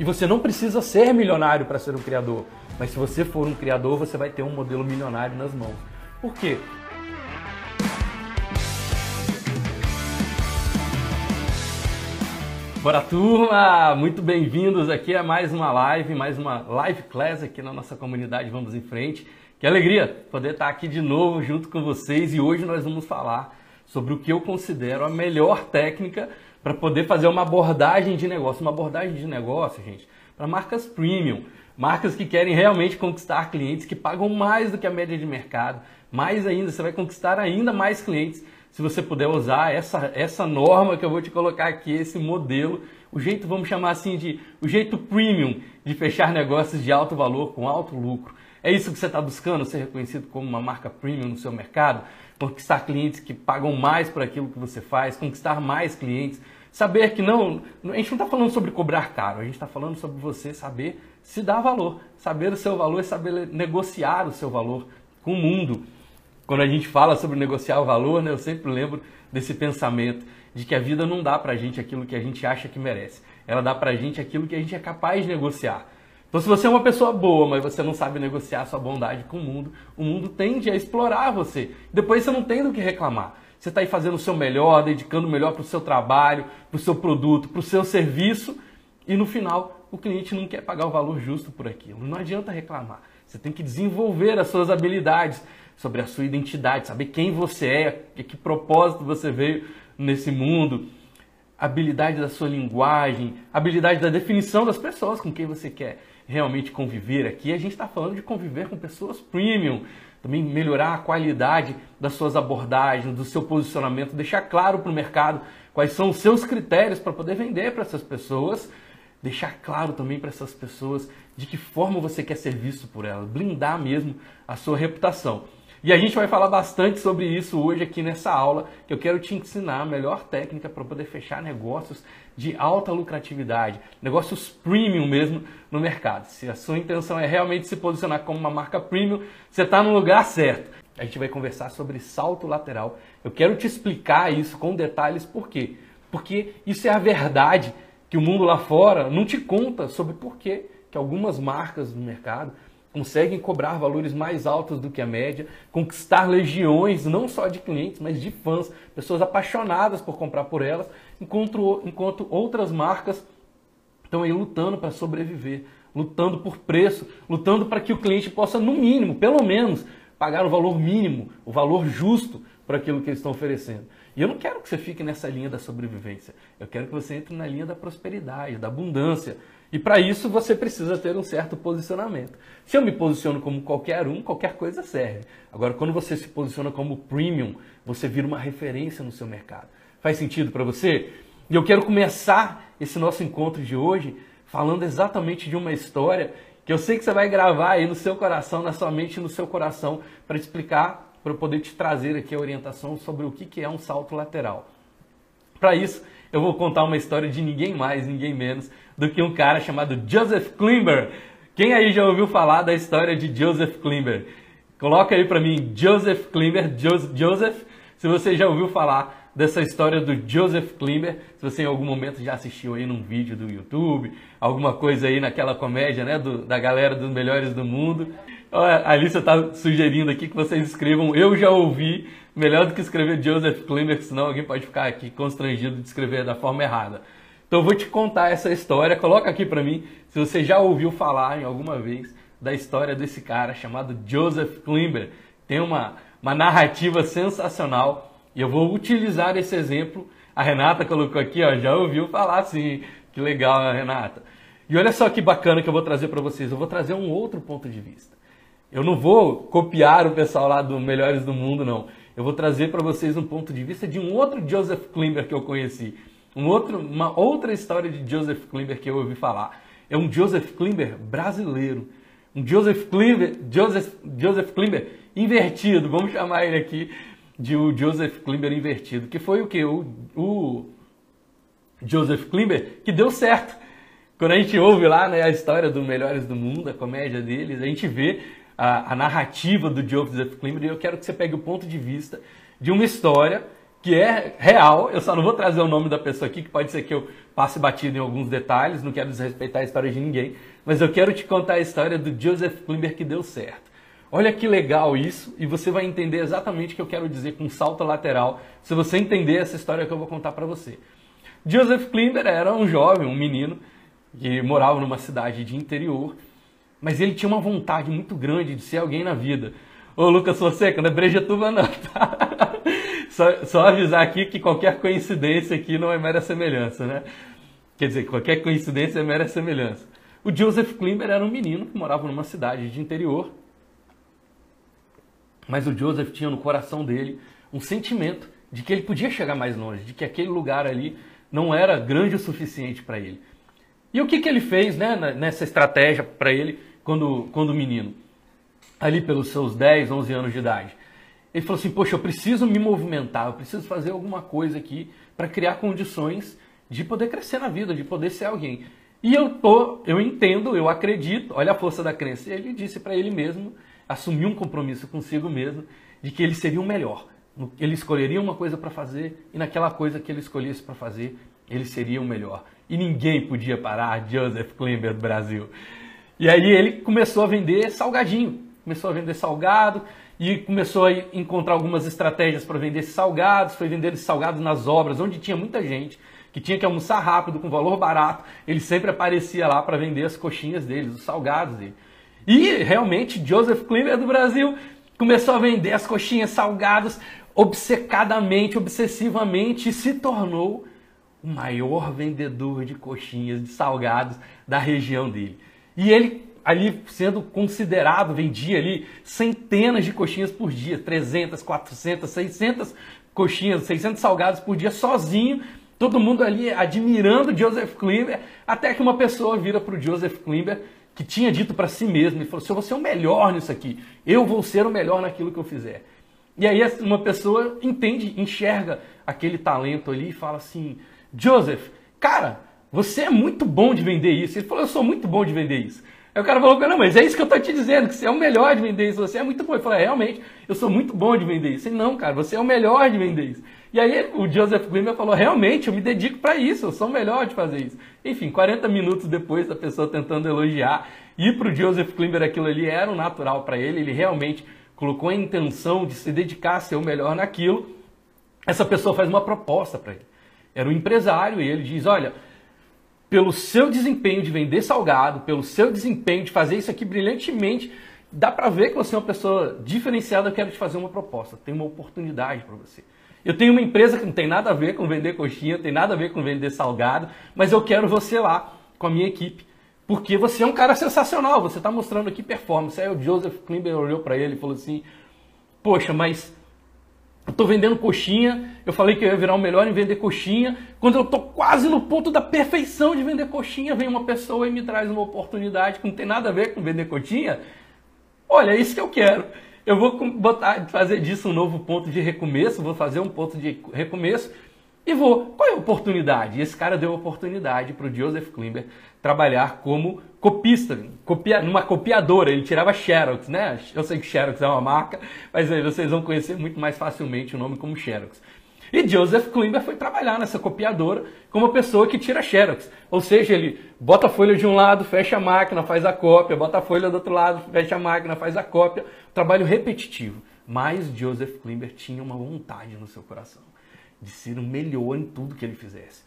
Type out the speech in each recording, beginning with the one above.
E você não precisa ser milionário para ser um criador. Mas se você for um criador, você vai ter um modelo milionário nas mãos. Por quê? Bora turma, muito bem-vindos aqui a mais uma live, mais uma live class aqui na nossa comunidade Vamos em Frente. Que alegria poder estar aqui de novo junto com vocês e hoje nós vamos falar sobre o que eu considero a melhor técnica para poder fazer uma abordagem de negócio. Uma abordagem de negócio, gente, para marcas premium, marcas que querem realmente conquistar clientes que pagam mais do que a média de mercado. Mais ainda, você vai conquistar ainda mais clientes se você puder usar essa, essa norma que eu vou te colocar aqui, esse modelo, o jeito, vamos chamar assim de o jeito premium de fechar negócios de alto valor com alto lucro. É isso que você está buscando, ser reconhecido como uma marca premium no seu mercado, conquistar clientes que pagam mais por aquilo que você faz, conquistar mais clientes, saber que não, a gente não está falando sobre cobrar caro, a gente está falando sobre você saber se dar valor, saber o seu valor e saber negociar o seu valor com o mundo. Quando a gente fala sobre negociar o valor, né, eu sempre lembro desse pensamento de que a vida não dá pra gente aquilo que a gente acha que merece. Ela dá pra gente aquilo que a gente é capaz de negociar. Então, se você é uma pessoa boa, mas você não sabe negociar sua bondade com o mundo, o mundo tende a explorar você. Depois você não tem do que reclamar. Você está aí fazendo o seu melhor, dedicando o melhor para o seu trabalho, para o seu produto, para o seu serviço, e no final o cliente não quer pagar o valor justo por aquilo. Não adianta reclamar. Você tem que desenvolver as suas habilidades sobre a sua identidade, saber quem você é, que, propósito você veio nesse mundo, habilidade da sua linguagem, habilidade da definição das pessoas com quem você quer realmente conviver aqui. A gente está falando de conviver com pessoas premium, também melhorar a qualidade das suas abordagens, do seu posicionamento, deixar claro para o mercado quais são os seus critérios para poder vender para essas pessoas, deixar claro também para essas pessoas de que forma você quer ser visto por elas, blindar mesmo a sua reputação. E a gente vai falar bastante sobre isso hoje aqui nessa aula, que eu quero te ensinar a melhor técnica para poder fechar negócios de alta lucratividade, negócios premium mesmo no mercado. Se a sua intenção é realmente se posicionar como uma marca premium, você está no lugar certo. A gente vai conversar sobre salto lateral. Eu quero te explicar isso com detalhes, por quê? Porque isso é a verdade que o mundo lá fora não te conta sobre por quê que algumas marcas no mercado conseguem cobrar valores mais altos do que a média, conquistar legiões não só de clientes, mas de fãs, pessoas apaixonadas por comprar por elas, enquanto, enquanto outras marcas estão aí lutando para sobreviver, lutando por preço, lutando para que o cliente possa, no mínimo, pelo menos, pagar o valor mínimo, o valor justo para aquilo que eles estão oferecendo. E eu não quero que você fique nessa linha da sobrevivência. Eu quero que você entre na linha da prosperidade, da abundância, e para isso você precisa ter um certo posicionamento. Se eu me posiciono como qualquer um, qualquer coisa serve. Agora, quando você se posiciona como premium, você vira uma referência no seu mercado. Faz sentido para você? E eu quero começar esse nosso encontro de hoje falando exatamente de uma história que eu sei que você vai gravar aí no seu coração, na sua mente no seu coração, para explicar, para eu poder te trazer aqui a orientação sobre o que é um salto lateral. Para isso, eu vou contar uma história de ninguém mais, ninguém menos do que um cara chamado Joseph Klimber. Quem aí já ouviu falar da história de Joseph Klimber? Coloca aí para mim Joseph Klimber, Joseph, se você já ouviu falar dessa história do Joseph Klimber, se você em algum momento já assistiu aí num vídeo do YouTube, alguma coisa aí naquela comédia, né, do, da galera dos melhores do mundo. A Alicia está sugerindo aqui que vocês escrevam Eu já ouvi, melhor do que escrever Joseph Klimber, senão alguém pode ficar aqui constrangido de escrever da forma errada. Então eu vou te contar essa história. Coloca aqui para mim se você já ouviu falar em alguma vez da história desse cara chamado Joseph Klimber. Tem uma, uma narrativa sensacional e eu vou utilizar esse exemplo. A Renata colocou aqui, ó, já ouviu falar sim. Que legal, Renata. E olha só que bacana que eu vou trazer para vocês. Eu vou trazer um outro ponto de vista. Eu não vou copiar o pessoal lá do Melhores do Mundo, não. Eu vou trazer para vocês um ponto de vista de um outro Joseph Klimber que eu conheci. Um outro, uma outra história de Joseph Klimber que eu ouvi falar. É um Joseph Klimber brasileiro. Um Joseph Klimber, Joseph, Joseph Klimber invertido, vamos chamar ele aqui de o Joseph Klimber invertido, que foi o que? O, o Joseph Klimber que deu certo. Quando a gente ouve lá né, a história dos Melhores do Mundo, a comédia deles, a gente vê a, a narrativa do Joseph Klimber e eu quero que você pegue o ponto de vista de uma história que é real. Eu só não vou trazer o nome da pessoa aqui, que pode ser que eu passe batido em alguns detalhes, não quero desrespeitar a história de ninguém, mas eu quero te contar a história do Joseph Klimber que deu certo. Olha que legal isso, e você vai entender exatamente o que eu quero dizer com salto lateral, se você entender essa história que eu vou contar para você. Joseph Klimber era um jovem, um menino, que morava numa cidade de interior, mas ele tinha uma vontade muito grande de ser alguém na vida. Ô Lucas Fonseca, não é Brejetuba não, tá? Só, só, avisar aqui que qualquer coincidência aqui não é mera semelhança, né? Quer dizer, qualquer coincidência é mera semelhança. O Joseph Klimber era um menino que morava numa cidade de interior, mas o Joseph tinha no coração dele um sentimento de que ele podia chegar mais longe, de que aquele lugar ali não era grande o suficiente para ele. E o que, que ele fez né, nessa estratégia para ele quando, quando menino? Ali pelos seus 10, 11 anos de idade. Ele falou assim: Poxa, eu preciso me movimentar, eu preciso fazer alguma coisa aqui para criar condições de poder crescer na vida, de poder ser alguém. E eu tô, eu entendo, eu acredito, olha a força da crença. E ele disse para ele mesmo, assumiu um compromisso consigo mesmo, de que ele seria o melhor. Ele escolheria uma coisa para fazer e naquela coisa que ele escolhesse para fazer, ele seria o melhor. E ninguém podia parar Joseph Klimber do Brasil. E aí ele começou a vender salgadinho, começou a vender salgado e começou a encontrar algumas estratégias para vender salgados, foi vender salgados nas obras, onde tinha muita gente que tinha que almoçar rápido, com valor barato, ele sempre aparecia lá para vender as coxinhas deles, os salgados dele. E realmente Joseph Klimber do Brasil começou a vender as coxinhas salgadas obcecadamente, obsessivamente e se tornou o maior vendedor de coxinhas, de salgados da região dele. E ele ali sendo considerado, vendia ali centenas de coxinhas por dia, 300, 400, 600 coxinhas, 600 salgados por dia sozinho, todo mundo ali admirando Joseph Klimber, até que uma pessoa vira para o Joseph Klimber que tinha dito para si mesmo e falou: "Se eu vou ser o melhor nisso aqui, eu vou ser o melhor naquilo que eu fizer". E aí uma pessoa entende, enxerga aquele talento ali e fala assim: Joseph, cara, você é muito bom de vender isso. Ele falou, eu sou muito bom de vender isso. Aí o cara falou, não, mas é isso que eu tô te dizendo, que você é o melhor de vender isso, você é muito bom. Ele falou, é, realmente, eu sou muito bom de vender isso. Ele, não, cara, você é o melhor de vender isso. E aí o Joseph Glimmer falou, realmente, eu me dedico para isso, eu sou o melhor de fazer isso. Enfim, 40 minutos depois da pessoa tentando elogiar, e para o Joseph Klimber aquilo ali era o natural para ele, ele realmente colocou a intenção de se dedicar a ser o melhor naquilo. Essa pessoa faz uma proposta para ele era um empresário e ele diz: Olha, pelo seu desempenho de vender salgado, pelo seu desempenho de fazer isso aqui brilhantemente, dá para ver que você é uma pessoa diferenciada. Eu quero te fazer uma proposta, tem uma oportunidade para você. Eu tenho uma empresa que não tem nada a ver com vender coxinha, não tem nada a ver com vender salgado, mas eu quero você lá com a minha equipe. Porque você é um cara sensacional, você está mostrando aqui performance. Aí o Joseph Klimber olhou para ele e falou assim: Poxa, mas tô vendendo coxinha, eu falei que eu ia virar o melhor em vender coxinha. Quando eu tô quase no ponto da perfeição de vender coxinha, vem uma pessoa e me traz uma oportunidade que não tem nada a ver com vender coxinha. Olha, é isso que eu quero. Eu vou botar, fazer disso um novo ponto de recomeço, vou fazer um ponto de recomeço e vou. Qual é a oportunidade? Esse cara deu a oportunidade para o Joseph Klimber trabalhar como copista, copia, numa copiadora. Ele tirava Xerox, né? Eu sei que Xerox é uma marca, mas aí vocês vão conhecer muito mais facilmente o nome como Xerox. E Joseph Klimber foi trabalhar nessa copiadora como pessoa que tira Xerox. Ou seja, ele bota a folha de um lado, fecha a máquina, faz a cópia, bota a folha do outro lado, fecha a máquina, faz a cópia. Trabalho repetitivo. Mas Joseph Klimber tinha uma vontade no seu coração de ser o melhor em tudo que ele fizesse.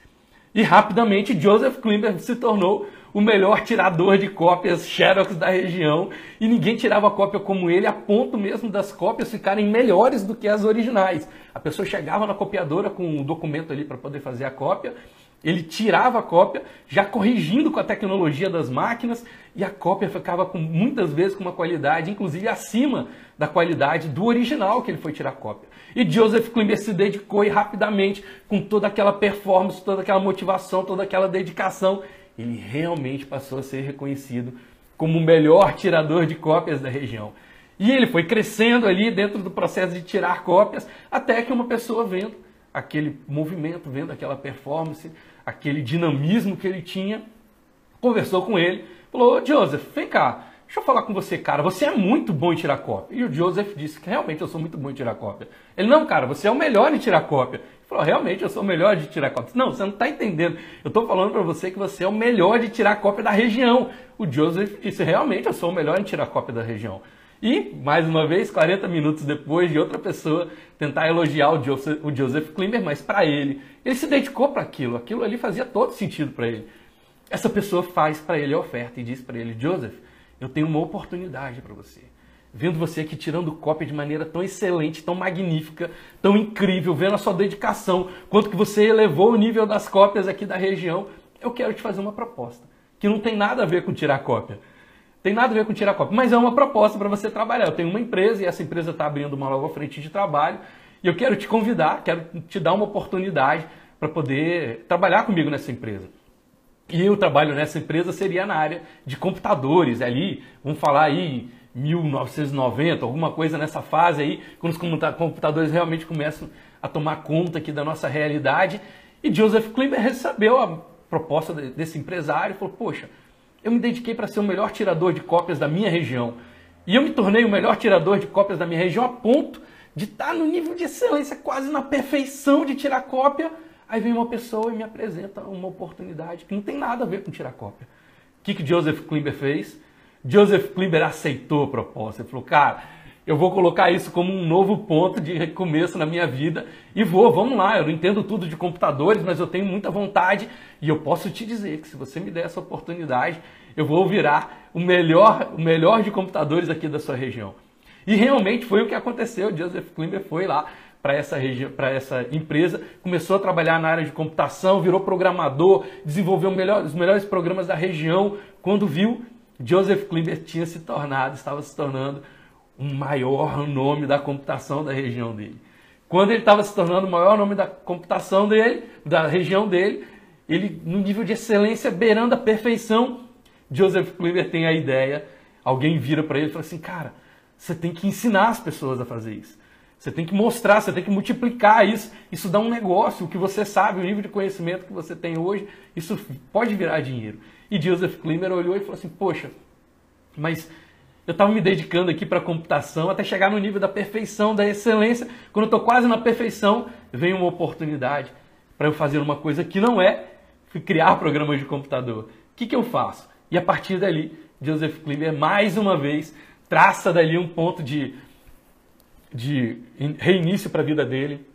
E rapidamente Joseph Klimber se tornou o melhor tirador de cópias Xerox da região. E ninguém tirava cópia como ele, a ponto mesmo das cópias ficarem melhores do que as originais. A pessoa chegava na copiadora com um documento ali para poder fazer a cópia, ele tirava a cópia, já corrigindo com a tecnologia das máquinas, e a cópia ficava com, muitas vezes com uma qualidade, inclusive acima da qualidade do original que ele foi tirar cópia. E Joseph Klimber se dedicou e rapidamente, com toda aquela performance, toda aquela motivação, toda aquela dedicação, ele realmente passou a ser reconhecido como o melhor tirador de cópias da região. E ele foi crescendo ali dentro do processo de tirar cópias, até que uma pessoa vendo aquele movimento, vendo aquela performance, aquele dinamismo que ele tinha, conversou com ele, falou: Joseph, vem cá, Deixa eu falar com você, cara, você é muito bom em tirar cópia. E o Joseph disse que realmente eu sou muito bom em tirar cópia. Ele, não, cara, você é o melhor em tirar cópia. Ele falou, realmente eu sou o melhor de tirar cópia. Não, você não está entendendo. Eu estou falando para você que você é o melhor de tirar cópia da região. O Joseph disse, realmente eu sou o melhor em tirar cópia da região. E, mais uma vez, 40 minutos depois de outra pessoa tentar elogiar o Joseph, o Joseph Klimber, mas para ele, ele se dedicou para aquilo. Aquilo ali fazia todo sentido para ele. Essa pessoa faz para ele a oferta e diz para ele, Joseph, eu tenho uma oportunidade para você. Vendo você aqui tirando cópia de maneira tão excelente, tão magnífica, tão incrível, vendo a sua dedicação, quanto que você elevou o nível das cópias aqui da região, eu quero te fazer uma proposta, que não tem nada a ver com tirar cópia. Tem nada a ver com tirar cópia, mas é uma proposta para você trabalhar. Eu tenho uma empresa e essa empresa está abrindo uma nova frente de trabalho e eu quero te convidar, quero te dar uma oportunidade para poder trabalhar comigo nessa empresa. E o trabalho nessa empresa seria na área de computadores, ali, vamos falar aí 1990, alguma coisa nessa fase aí, quando os computadores realmente começam a tomar conta aqui da nossa realidade. E Joseph Klimber recebeu a proposta desse empresário e falou: Poxa, eu me dediquei para ser o melhor tirador de cópias da minha região. E eu me tornei o melhor tirador de cópias da minha região a ponto de estar no nível de excelência, quase na perfeição de tirar cópia Aí vem uma pessoa e me apresenta uma oportunidade que não tem nada a ver com tirar cópia. O que, que Joseph Klimber fez? Joseph Klimber aceitou a proposta. Ele falou, cara, eu vou colocar isso como um novo ponto de recomeço na minha vida e vou, vamos lá. Eu não entendo tudo de computadores, mas eu tenho muita vontade e eu posso te dizer que se você me der essa oportunidade, eu vou virar o melhor, o melhor de computadores aqui da sua região. E realmente foi o que aconteceu. Joseph Klimber foi lá, para essa, para essa empresa, começou a trabalhar na área de computação, virou programador, desenvolveu melhor, os melhores programas da região. Quando viu, Joseph Klimber tinha se tornado, estava se tornando o maior nome da computação da região dele. Quando ele estava se tornando o maior nome da computação dele, da região dele, ele no nível de excelência beirando a perfeição, Joseph Klimber tem a ideia, alguém vira para ele e fala assim, cara, você tem que ensinar as pessoas a fazer isso. Você tem que mostrar, você tem que multiplicar isso. Isso dá um negócio. O que você sabe, o nível de conhecimento que você tem hoje, isso pode virar dinheiro. E Joseph Klimmer olhou e falou assim: Poxa, mas eu estava me dedicando aqui para computação até chegar no nível da perfeição, da excelência. Quando eu estou quase na perfeição, vem uma oportunidade para eu fazer uma coisa que não é criar programas de computador. O que, que eu faço? E a partir dali, Joseph Klimmer mais uma vez traça dali um ponto de de reinício para a vida dele,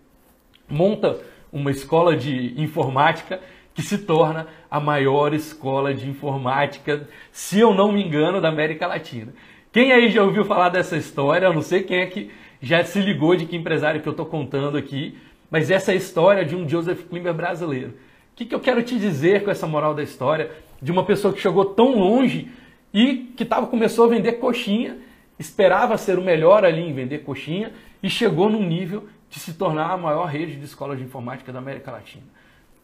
monta uma escola de informática que se torna a maior escola de informática, se eu não me engano, da América Latina. Quem aí já ouviu falar dessa história? Eu não sei quem é que já se ligou de que empresário que eu estou contando aqui, mas essa é a história de um Joseph Klimber brasileiro. O que, que eu quero te dizer com essa moral da história de uma pessoa que chegou tão longe e que tava, começou a vender coxinha esperava ser o melhor ali em vender coxinha e chegou num nível de se tornar a maior rede de escolas de informática da América Latina.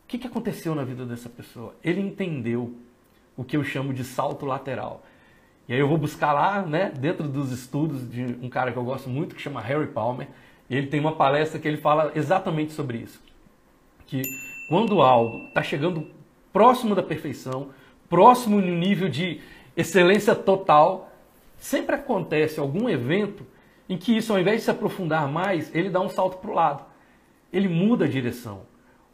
O que, que aconteceu na vida dessa pessoa? Ele entendeu o que eu chamo de salto lateral. E aí eu vou buscar lá, né, dentro dos estudos de um cara que eu gosto muito, que chama Harry Palmer, e ele tem uma palestra que ele fala exatamente sobre isso. Que quando algo está chegando próximo da perfeição, próximo no nível de excelência total, sempre acontece algum evento em que isso, ao invés de se aprofundar mais, ele dá um salto para o lado. Ele muda a direção.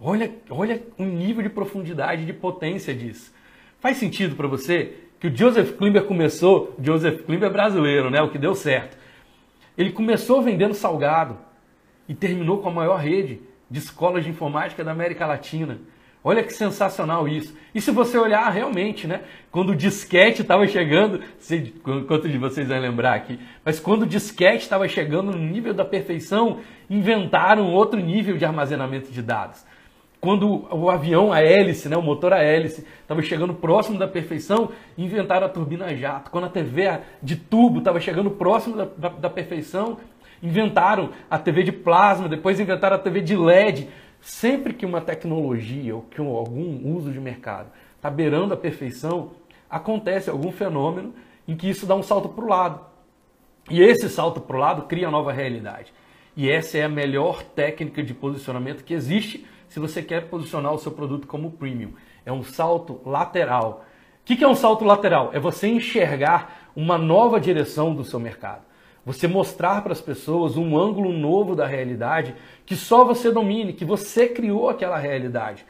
Olha, olha o nível de profundidade, de potência disso. Faz sentido para você que o Joseph Klimber começou, Joseph Klimber brasileiro, né, o que deu certo. Ele começou vendendo salgado e terminou com a maior rede de escolas de informática da América Latina. Olha que sensacional isso. E se você olhar realmente, né? Quando o disquete estava chegando, sei quanto de vocês vão lembrar aqui, mas quando o disquete estava chegando no nível da perfeição, inventaram outro nível de armazenamento de dados. Quando o avião, a hélice, né, o motor a hélice, estava chegando próximo da perfeição, inventaram a turbina a jato. Quando a TV de tubo estava chegando próximo da, da, da perfeição, inventaram a TV de plasma, depois inventaram a TV de LED Sempre que uma tecnologia ou que algum uso de mercado está beirando a perfeição, acontece algum fenômeno em que isso dá um salto para o lado. E esse salto para o lado cria nova realidade. E essa é a melhor técnica de posicionamento que existe se você quer posicionar o seu produto como premium. É um salto lateral. O que é um salto lateral? É você enxergar uma nova direção do seu mercado. Você mostrar para as pessoas um ângulo novo da realidade que só você domine, que você criou aquela realidade.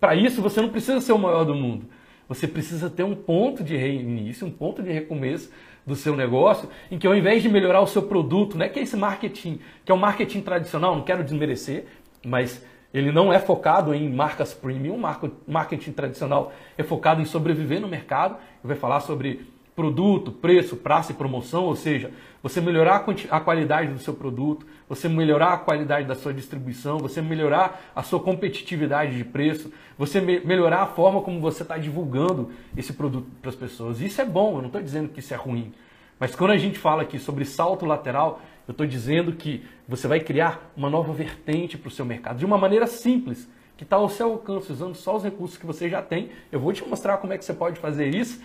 Para isso, você não precisa ser o maior do mundo. Você precisa ter um ponto de reinício, um ponto de recomeço do seu negócio, em que ao invés de melhorar o seu produto, né, que é esse marketing, que é o marketing tradicional, não quero desmerecer, mas ele não é focado em marcas premium, marketing tradicional é focado em sobreviver no mercado, vai falar sobre produto, preço, praça e promoção, ou seja, você melhorar a qualidade do seu produto, você melhorar a qualidade da sua distribuição, você melhorar a sua competitividade de preço, você me melhorar a forma como você está divulgando esse produto para as pessoas. Isso é bom, eu não estou dizendo que isso é ruim. Mas quando a gente fala aqui sobre salto lateral, eu estou dizendo que você vai criar uma nova vertente para o seu mercado de uma maneira simples, que está ao seu alcance, usando só os recursos que você já tem. Eu vou te mostrar como é que você pode fazer isso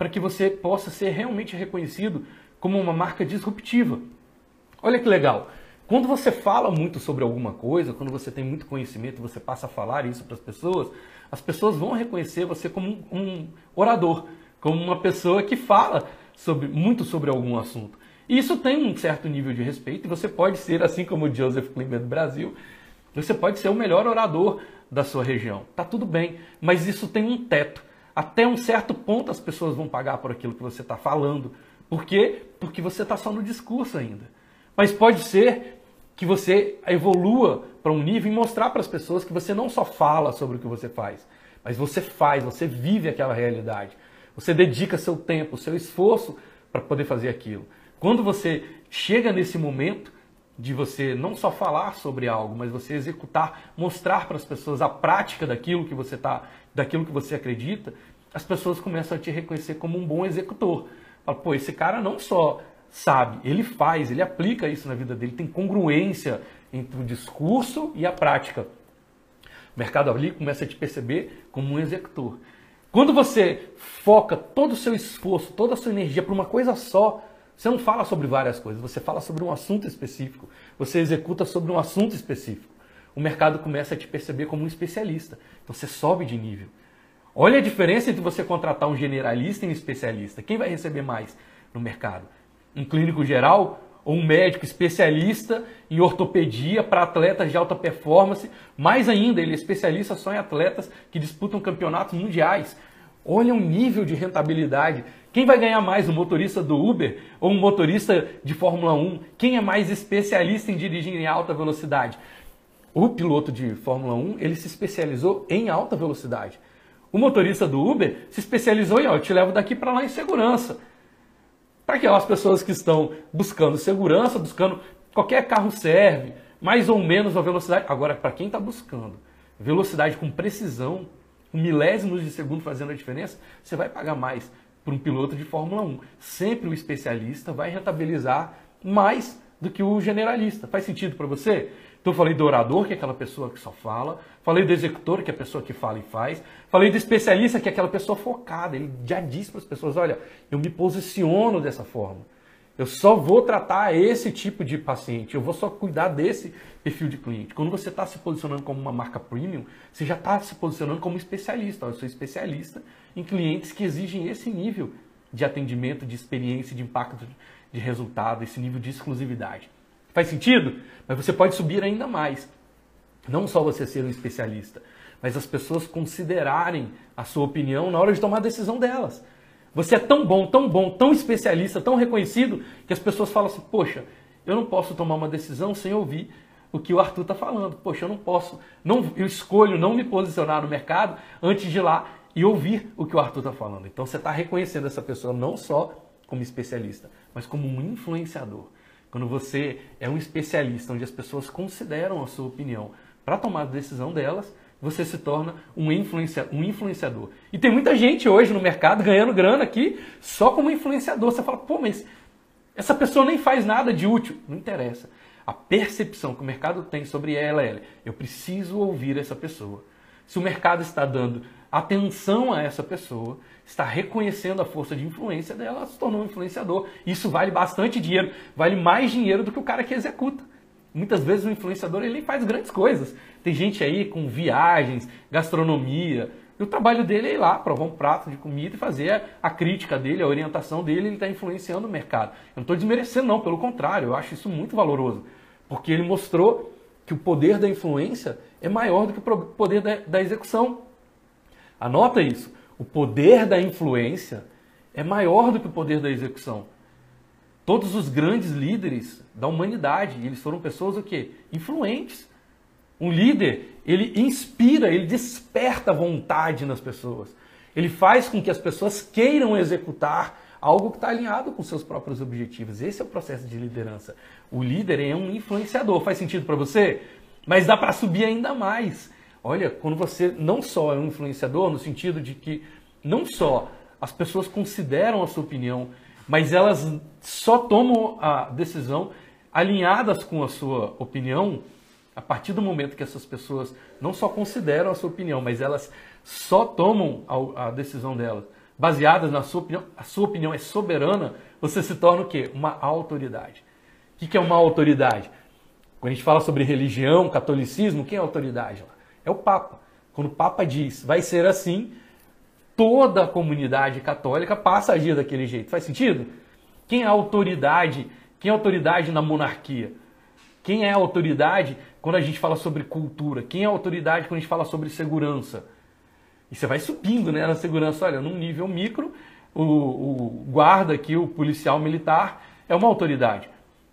para que você possa ser realmente reconhecido como uma marca disruptiva. Olha que legal. Quando você fala muito sobre alguma coisa, quando você tem muito conhecimento, você passa a falar isso para as pessoas, as pessoas vão reconhecer você como um, orador, como uma pessoa que fala sobre, muito sobre algum assunto. E isso tem um certo nível de respeito e você pode ser, assim como o Joseph Klinger do Brasil, você pode ser o melhor orador da sua região. Tá tudo bem, mas isso tem um teto. Até um certo ponto as pessoas vão pagar por aquilo que você está falando. Por quê? Porque você está só no discurso ainda. Mas pode ser que você evolua para um nível e mostrar para as pessoas que você não só fala sobre o que você faz, mas você faz, você vive aquela realidade. Você dedica seu tempo, seu esforço para poder fazer aquilo. Quando você chega nesse momento de você não só falar sobre algo, mas você executar, mostrar para as pessoas a prática daquilo que você tá, daquilo que você acredita, as pessoas começam a te reconhecer como um bom executor. Fala, pô, esse cara não só sabe, ele faz, ele aplica isso na vida dele, tem congruência entre o discurso e a prática. O mercado ali começa a te perceber como um executor. Quando você foca todo o seu esforço, toda a sua energia para uma coisa só, você não fala sobre várias coisas, você fala sobre um assunto específico, você executa sobre um assunto específico. O mercado começa a te perceber como um especialista. Então você sobe de nível. Olha a diferença entre você contratar um generalista e um especialista. Quem vai receber mais no mercado? Um clínico geral ou um médico especialista em ortopedia para atletas de alta performance? Mais ainda, ele é especialista só em atletas que disputam campeonatos mundiais. Olha o nível de rentabilidade. Quem vai ganhar mais, o motorista do Uber ou um motorista de Fórmula 1? Quem é mais especialista em dirigir em alta velocidade? O piloto de Fórmula 1, ele se especializou em alta velocidade. O motorista do Uber se especializou em, ó, eu te levo daqui para lá em segurança. Para aquelas pessoas que estão buscando segurança, buscando qualquer carro serve, mais ou menos a velocidade. Agora, para quem está buscando velocidade com precisão, milésimos de segundo fazendo a diferença, você vai pagar mais para um piloto de Fórmula 1. Sempre o especialista vai rentabilizar mais do que o generalista. Faz sentido para você? Então eu falei do orador, que é aquela pessoa que só fala, falei do executor, que é a pessoa que fala e faz, falei do especialista, que é aquela pessoa focada, ele já diz para as pessoas, olha, eu me posiciono dessa forma. Eu só vou tratar esse tipo de paciente, eu vou só cuidar desse perfil de cliente. Quando você está se posicionando como uma marca premium, você já está se posicionando como especialista. Eu sou especialista em clientes que exigem esse nível de atendimento, de experiência, de impacto de resultado, esse nível de exclusividade. Faz sentido? Mas você pode subir ainda mais. Não só você ser um especialista, mas as pessoas considerarem a sua opinião na hora de tomar a decisão delas. Você é tão bom, tão bom, tão especialista, tão reconhecido, que as pessoas falam assim: poxa, eu não posso tomar uma decisão sem ouvir o que o Arthur está falando. Poxa, eu não posso, não, eu escolho não me posicionar no mercado antes de ir lá e ouvir o que o Arthur está falando. Então você está reconhecendo essa pessoa não só como especialista, mas como um influenciador. Quando você é um especialista, onde as pessoas consideram a sua opinião para tomar a decisão delas, você se torna um, influencia, um influenciador. E tem muita gente hoje no mercado ganhando grana aqui só como influenciador. Você fala, pô, mas essa pessoa nem faz nada de útil. Não interessa. A percepção que o mercado tem sobre ela é: eu preciso ouvir essa pessoa. Se o mercado está dando atenção a essa pessoa, está reconhecendo a força de influência dela, ela se tornou um influenciador. Isso vale bastante dinheiro, vale mais dinheiro do que o cara que executa. Muitas vezes o influenciador ele faz grandes coisas. Tem gente aí com viagens, gastronomia, E o trabalho dele é ir lá, provar um prato de comida e fazer a crítica dele, a orientação dele, ele está influenciando o mercado. Eu não estou desmerecendo, não, pelo contrário, eu acho isso muito valoroso. Porque ele mostrou que o poder da influência é maior do que o poder da, da execução. Anota isso. O poder da influência é maior do que o poder da execução. Todos os grandes líderes da humanidade, eles foram pessoas o quê? Influentes. Um líder, ele inspira, ele desperta vontade nas pessoas. Ele faz com que as pessoas queiram executar algo que está alinhado com seus próprios objetivos. Esse é o processo de liderança. O líder é um influenciador. Faz sentido para você? Mas dá para subir ainda mais. Olha, quando você não só é um influenciador, no sentido de que não só as pessoas consideram a sua opinião, mas elas só tomam a decisão alinhadas com a sua opinião a partir do momento que essas pessoas não só consideram a sua opinião, mas elas só tomam a, a decisão delas baseadas na sua opinião, a sua opinião é soberana, você se torna o quê? Uma autoridade. O que é uma autoridade? Quando a gente fala sobre religião, catolicismo, quem é autoridade? É o Papa. Quando o Papa diz, vai ser assim, toda a comunidade católica passa a agir daquele jeito. Faz sentido? Quem é a autoridade? Quem é a autoridade na monarquia? Quem é a autoridade quando a gente fala sobre cultura? Quem é a autoridade quando a gente fala sobre segurança? E você vai subindo né, na segurança. Olha, num nível micro, o, o guarda aqui, o policial militar, é uma autoridade.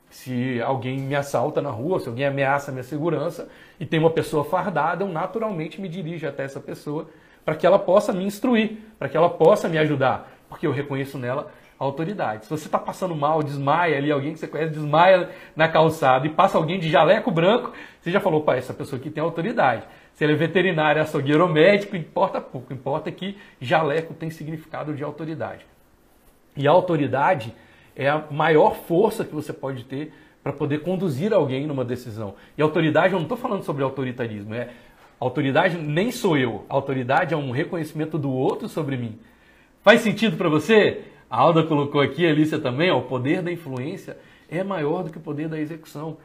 Se alguém me assalta na rua, se alguém ameaça a minha segurança e tem uma pessoa fardada, eu naturalmente me dirijo até essa pessoa para que ela possa me instruir, para que ela possa me ajudar, porque eu reconheço nela a autoridade. Se você está passando mal, desmaia ali, alguém que você conhece desmaia na calçada e passa alguém de jaleco branco, você já falou, pai, essa pessoa aqui tem autoridade. Se ele é veterinário, açougueiro ou médico, importa pouco. Importa que jaleco tem significado de autoridade. E a autoridade é a maior força que você pode ter para poder conduzir alguém numa decisão. E autoridade, eu não estou falando sobre autoritarismo, é autoridade nem sou eu. Autoridade é um reconhecimento do outro sobre mim. Faz sentido para você? A Alda colocou aqui, a Alicia também, ó, o poder da influência é maior do que o poder da execução.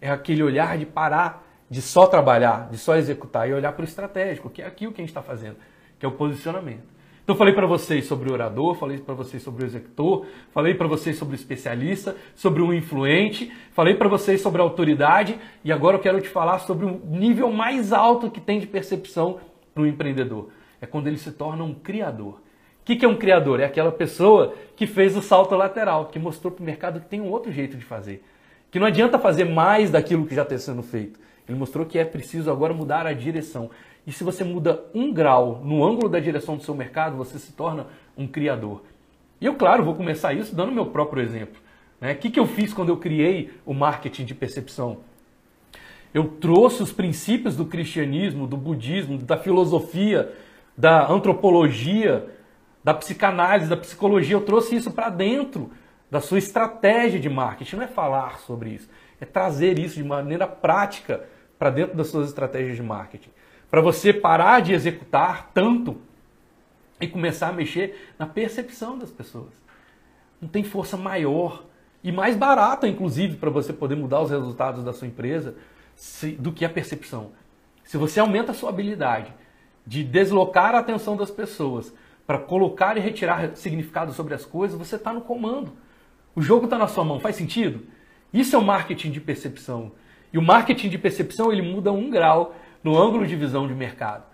É aquele olhar de parar de só trabalhar, de só executar e olhar para o estratégico, que é aquilo que a gente está fazendo, que é o posicionamento. Então falei para vocês sobre o orador, falei para vocês sobre o executor, falei para vocês sobre o especialista, sobre o influente, falei para vocês sobre a autoridade e agora eu quero te falar sobre o nível mais alto que tem de percepção para o empreendedor. É quando ele se torna um criador. O que, que é um criador? É aquela pessoa que fez o salto lateral, que mostrou para o mercado que tem um outro jeito de fazer. Que não adianta fazer mais daquilo que já está sendo feito ele mostrou que é preciso agora mudar a direção. E se você muda um grau no ângulo da direção do seu mercado, você se torna um criador. E eu, claro, vou começar isso dando meu próprio exemplo. Né? O que, que eu fiz quando eu criei o marketing de percepção? Eu trouxe os princípios do cristianismo, do budismo, da filosofia, da antropologia, da psicanálise, da psicologia. Eu trouxe isso para dentro da sua estratégia de marketing. Não é falar sobre isso, é trazer isso de maneira prática para dentro das suas estratégias de marketing. Para você parar de executar tanto e começar a mexer na percepção das pessoas. Não tem força maior e mais barata, inclusive, para você poder mudar os resultados da sua empresa do que a percepção. Se você aumenta a sua habilidade de deslocar a atenção das pessoas para colocar e retirar significado sobre as coisas, você está no comando. O jogo está na sua mão. Faz sentido? Isso é o marketing de percepção. E o marketing de percepção ele muda um grau no ângulo de visão de mercado.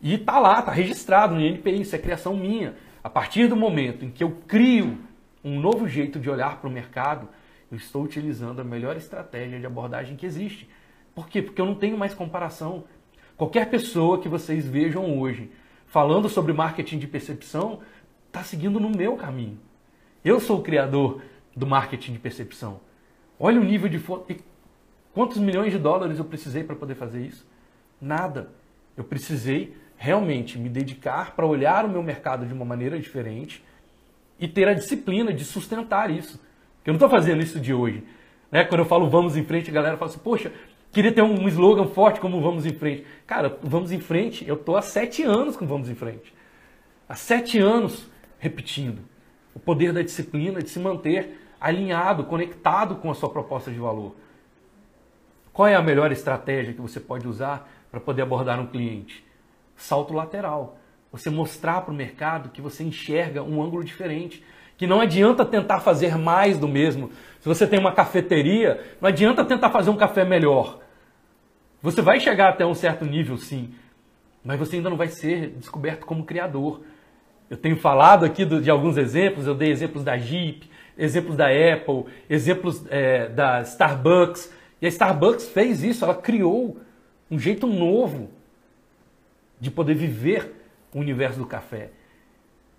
E está lá, está registrado no INPI, isso é criação minha. A partir do momento em que eu crio um novo jeito de olhar para o mercado, eu estou utilizando a melhor estratégia de abordagem que existe. Por quê? Porque eu não tenho mais comparação. Qualquer pessoa que vocês vejam hoje falando sobre marketing de percepção está seguindo no meu caminho. Eu sou o criador do marketing de percepção. Olha o nível de. Quantos milhões de dólares eu precisei para poder fazer isso? Nada. Eu precisei realmente me dedicar para olhar o meu mercado de uma maneira diferente e ter a disciplina de sustentar isso. Eu não estou fazendo isso de hoje. Né? Quando eu falo vamos em frente, a galera fala assim, poxa, queria ter um slogan forte como vamos em frente. Cara, vamos em frente, eu estou há sete anos com vamos em frente. Há sete anos repetindo. O poder da disciplina, de se manter alinhado, conectado com a sua proposta de valor. Qual é a melhor estratégia que você pode usar para poder abordar um cliente? salto lateral. Você mostrar para o mercado que você enxerga um ângulo diferente. Que não adianta tentar fazer mais do mesmo. Se você tem uma cafeteria, não adianta tentar fazer um café melhor. Você vai chegar até um certo nível, sim, mas você ainda não vai ser descoberto como criador. Eu tenho falado aqui de alguns exemplos, eu dei exemplos da Jeep, exemplos da Apple, exemplos é, da Starbucks. E a Starbucks fez isso, ela criou um jeito novo de poder viver o universo do café.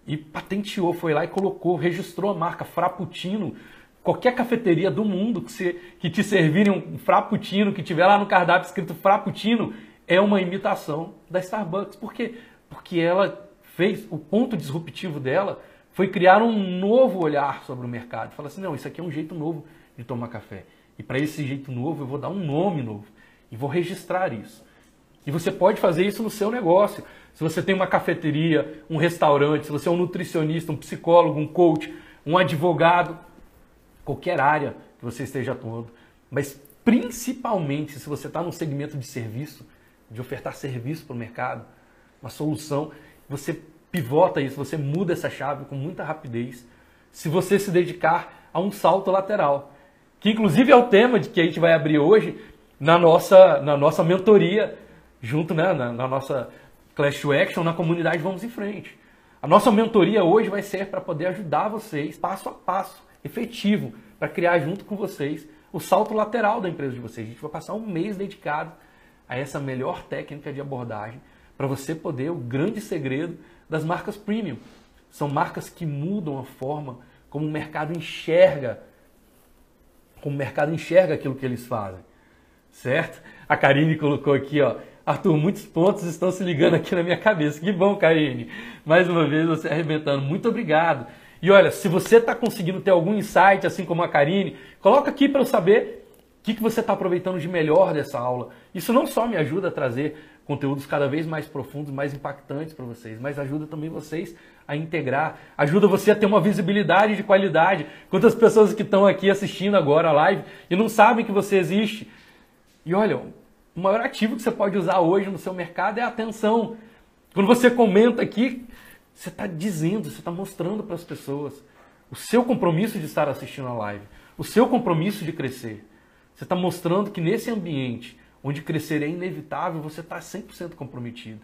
E patenteou, foi lá e colocou, registrou a marca Frappuccino. Qualquer cafeteria do mundo que, se, que te servirem um Frappuccino, que tiver lá no cardápio escrito Frappuccino, é uma imitação da Starbucks. Por quê? Porque ela fez, o ponto disruptivo dela foi criar um novo olhar sobre o mercado. Fala assim, não, isso aqui é um jeito novo de tomar café. E para esse jeito novo eu vou dar um nome novo e vou registrar isso. E você pode fazer isso no seu negócio. Se você tem uma cafeteria, um restaurante, se você é um nutricionista, um psicólogo, um coach, um advogado, qualquer área que você esteja atuando, mas principalmente se você está num segmento de serviço, de ofertar serviço para o mercado, uma solução, você pivota isso, você muda essa chave com muita rapidez, se você se dedicar a um salto lateral, que inclusive é o tema de que a gente vai abrir hoje na nossa, na nossa mentoria, junto né, na, na nossa Clash to Action, na comunidade Vamos em Frente. A nossa mentoria hoje vai ser para poder ajudar vocês passo a passo, efetivo, para criar junto com vocês o salto lateral da empresa de vocês. A gente vai passar um mês dedicado a essa melhor técnica de abordagem para você poder o grande segredo das marcas premium. São marcas que mudam a forma como o mercado enxerga, como o mercado enxerga aquilo que eles fazem. Certo? A Karine colocou aqui, ó, Arthur, muitos pontos estão se ligando aqui na minha cabeça. Que bom, Karine. Mais uma vez você arrebentando. Muito obrigado. E olha, se você está conseguindo ter algum insight, assim como a Karine, coloca aqui para eu saber o que, que você está aproveitando de melhor dessa aula. Isso não só me ajuda a trazer conteúdos cada vez mais profundos, mais impactantes para vocês, mas ajuda também vocês a integrar, ajuda você a ter uma visibilidade de qualidade. Quantas pessoas que estão aqui assistindo agora a live e não sabem que você existe. E olha, o maior ativo que você pode usar hoje no seu mercado é a atenção. Quando você comenta aqui, você está dizendo, você está mostrando para as pessoas o seu compromisso de estar assistindo a live, o seu compromisso de crescer. Você está mostrando que nesse ambiente onde crescer é inevitável, você está 100% comprometido.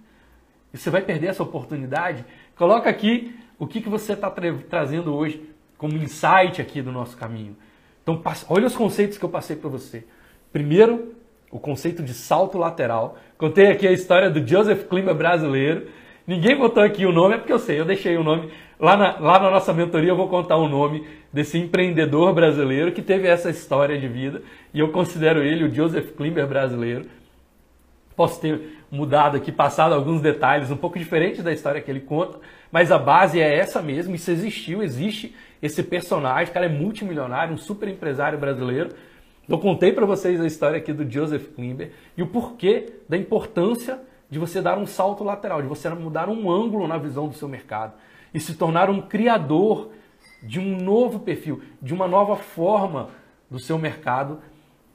E você vai perder essa oportunidade? Coloca aqui o que, que você está tra trazendo hoje como insight aqui do nosso caminho. Então, olha os conceitos que eu passei para você. Primeiro, o conceito de salto lateral. Contei aqui a história do Joseph Klimber brasileiro. Ninguém botou aqui o nome, é porque eu sei, eu deixei o nome. Lá na, lá na nossa mentoria eu vou contar o nome desse empreendedor brasileiro que teve essa história de vida e eu considero ele o Joseph Klimber brasileiro. Posso ter mudado aqui, passado alguns detalhes um pouco diferentes da história que ele conta, mas a base é essa mesmo, isso existiu, existe esse personagem, o cara é multimilionário, um super empresário brasileiro eu contei para vocês a história aqui do Joseph Klimber e o porquê da importância de você dar um salto lateral, de você mudar um ângulo na visão do seu mercado e se tornar um criador de um novo perfil, de uma nova forma do seu mercado,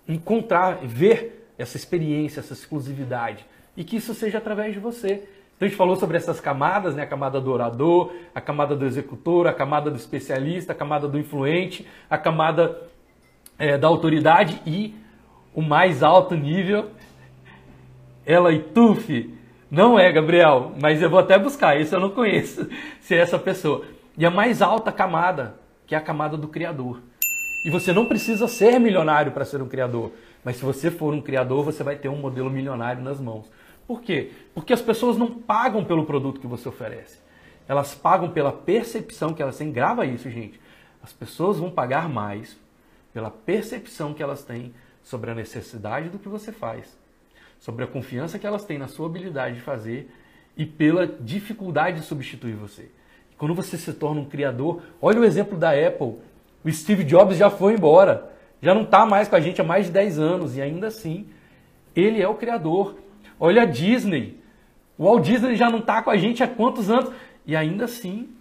encontrar, ver essa experiência, essa exclusividade e que isso seja através de você. Então a gente falou sobre essas camadas, né? a camada do orador, a camada do executor, a camada do especialista, a camada do influente, a camada é, da autoridade e o mais alto nível, ela e Tuf, não é Gabriel, mas eu vou até buscar, isso eu não conheço, se é essa pessoa. E a mais alta camada, que é a camada do criador. E você não precisa ser milionário para ser um criador, mas se você for um criador, você vai ter um modelo milionário nas mãos. Por quê? Porque as pessoas não pagam pelo produto que você oferece. Elas pagam pela percepção que elas têm. Grava isso, gente. As pessoas vão pagar mais pela percepção que elas têm sobre a necessidade do que você faz, sobre a confiança que elas têm na sua habilidade de fazer e pela dificuldade de substituir você. Quando você se torna um criador, olha o exemplo da Apple. O Steve Jobs já foi embora, já não está mais com a gente há mais de 10 anos e ainda assim ele é o criador. Olha a Disney. O Walt Disney já não está com a gente há quantos anos e ainda assim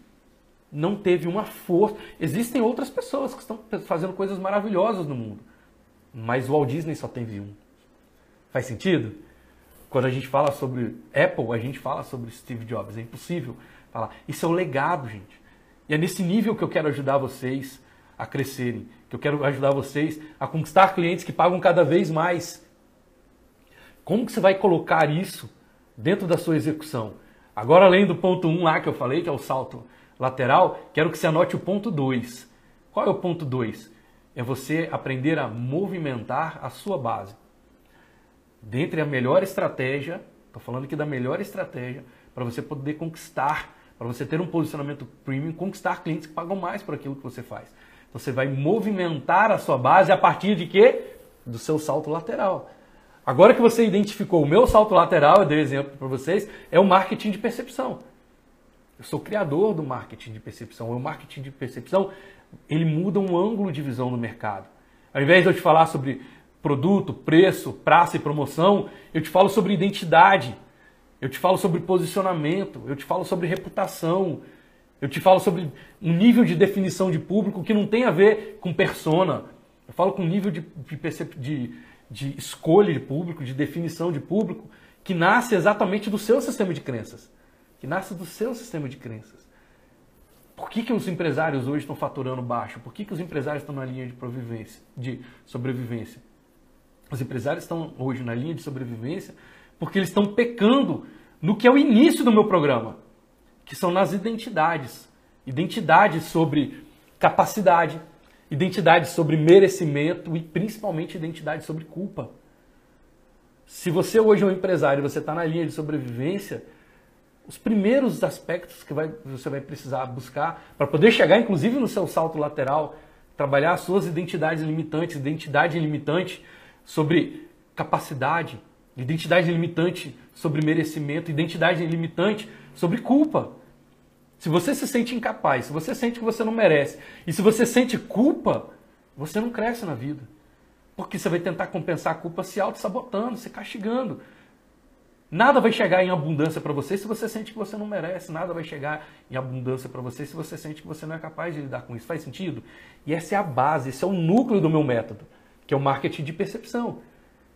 não teve uma força. Existem outras pessoas que estão fazendo coisas maravilhosas no mundo, mas o Walt Disney só teve um. Faz sentido? Quando a gente fala sobre Apple, a gente fala sobre Steve Jobs. É impossível falar. Isso é o legado, gente. E é nesse nível que eu quero ajudar vocês a crescerem, que eu quero ajudar vocês a conquistar clientes que pagam cada vez mais. Como que você vai colocar isso dentro da sua execução? Agora, além do ponto 1 um lá que eu falei, que é o salto lateral, quero que você anote o ponto 2. Qual é o ponto 2? É você aprender a movimentar a sua base. Dentre a melhor estratégia, estou falando aqui da melhor estratégia para você poder conquistar para você ter um posicionamento premium, conquistar clientes que pagam mais por aquilo que você faz. Então você vai movimentar a sua base a partir de quê? Do seu salto lateral. Agora que você identificou o meu salto lateral, eu dei exemplo para vocês, é o marketing de percepção. Eu sou criador do marketing de percepção. O marketing de percepção, ele muda um ângulo de visão no mercado. Ao invés de eu te falar sobre produto, preço, praça e promoção, eu te falo sobre identidade. Eu te falo sobre posicionamento, eu te falo sobre reputação, eu te falo sobre um nível de definição de público que não tem a ver com persona. Eu falo com um nível de, de, de, de escolha de público, de definição de público, que nasce exatamente do seu sistema de crenças. Que nasce do seu sistema de crenças. Por que, que os empresários hoje estão faturando baixo? Por que, que os empresários estão na linha de, de sobrevivência? Os empresários estão hoje na linha de sobrevivência porque eles estão pecando no que é o início do meu programa, que são nas identidades. Identidades sobre capacidade, identidade sobre merecimento e principalmente identidade sobre culpa. Se você hoje é um empresário e você está na linha de sobrevivência, os primeiros aspectos que vai, você vai precisar buscar para poder chegar, inclusive no seu salto lateral, trabalhar as suas identidades limitantes, identidade limitante sobre capacidade, Identidade limitante sobre merecimento, identidade limitante sobre culpa. Se você se sente incapaz, se você sente que você não merece, e se você sente culpa, você não cresce na vida. Porque você vai tentar compensar a culpa se auto-sabotando, se castigando. Nada vai chegar em abundância para você se você sente que você não merece. Nada vai chegar em abundância para você se você sente que você não é capaz de lidar com isso. Faz sentido? E essa é a base, esse é o núcleo do meu método, que é o marketing de percepção.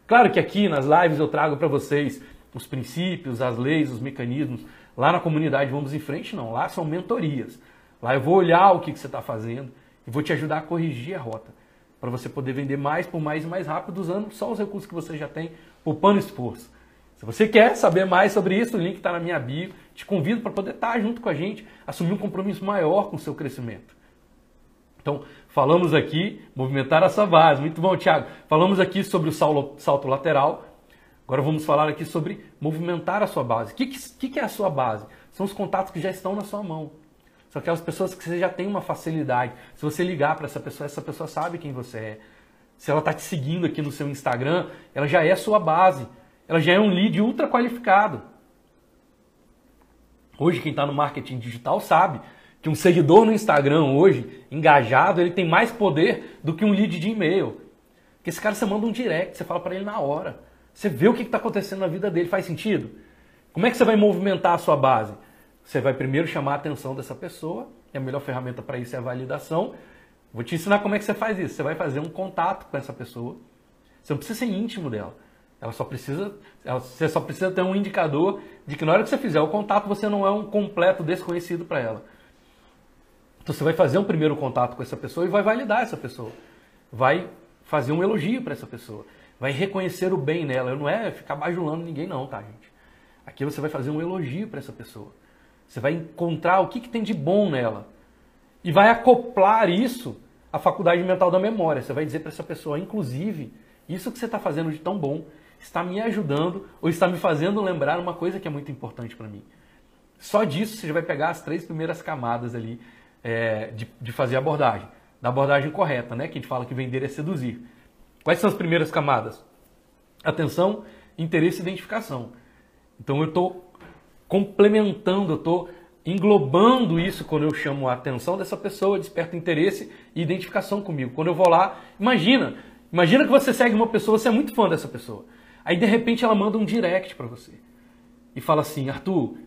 Claro que aqui nas lives eu trago para vocês os princípios, as leis, os mecanismos. Lá na comunidade Vamos em Frente, não. Lá são mentorias. Lá eu vou olhar o que, que você está fazendo e vou te ajudar a corrigir a rota. Para você poder vender mais por mais e mais rápido usando só os recursos que você já tem, poupando esforço. Se você quer saber mais sobre isso, o link está na minha bio. Te convido para poder estar tá junto com a gente, assumir um compromisso maior com o seu crescimento. Então, falamos aqui, movimentar essa base. Muito bom, Thiago. Falamos aqui sobre o salto lateral. Agora vamos falar aqui sobre movimentar a sua base. O que, que, que é a sua base? São os contatos que já estão na sua mão. São aquelas pessoas que você já tem uma facilidade. Se você ligar para essa pessoa, essa pessoa sabe quem você é. Se ela está te seguindo aqui no seu Instagram, ela já é a sua base. Ela já é um lead ultra qualificado. Hoje, quem está no marketing digital sabe que um seguidor no Instagram hoje, engajado, ele tem mais poder do que um lead de e-mail. Porque esse cara você manda um direct, você fala para ele na hora. Você vê o que está acontecendo na vida dele, faz sentido? Como é que você vai movimentar a sua base? Você vai primeiro chamar a atenção dessa pessoa, e a melhor ferramenta para isso é a validação. Vou te ensinar como é que você faz isso. Você vai fazer um contato com essa pessoa. Você não precisa ser íntimo dela. Ela só precisa, ela, você só precisa ter um indicador de que na hora que você fizer o contato, você não é um completo desconhecido para ela. Então você vai fazer um primeiro contato com essa pessoa e vai validar essa pessoa. Vai fazer um elogio para essa pessoa. Vai reconhecer o bem nela. Não é ficar bajulando ninguém, não, tá, gente? Aqui você vai fazer um elogio para essa pessoa. Você vai encontrar o que, que tem de bom nela. E vai acoplar isso à faculdade mental da memória. Você vai dizer para essa pessoa, inclusive, isso que você está fazendo de tão bom está me ajudando ou está me fazendo lembrar uma coisa que é muito importante para mim. Só disso você já vai pegar as três primeiras camadas ali é, de, de fazer a abordagem. Da abordagem correta, né? Que a gente fala que vender é seduzir. Quais são as primeiras camadas? Atenção, interesse e identificação. Então eu estou complementando, eu estou englobando isso quando eu chamo a atenção dessa pessoa, desperto interesse e identificação comigo. Quando eu vou lá, imagina, imagina que você segue uma pessoa, você é muito fã dessa pessoa. Aí de repente ela manda um direct para você e fala assim, Arthur,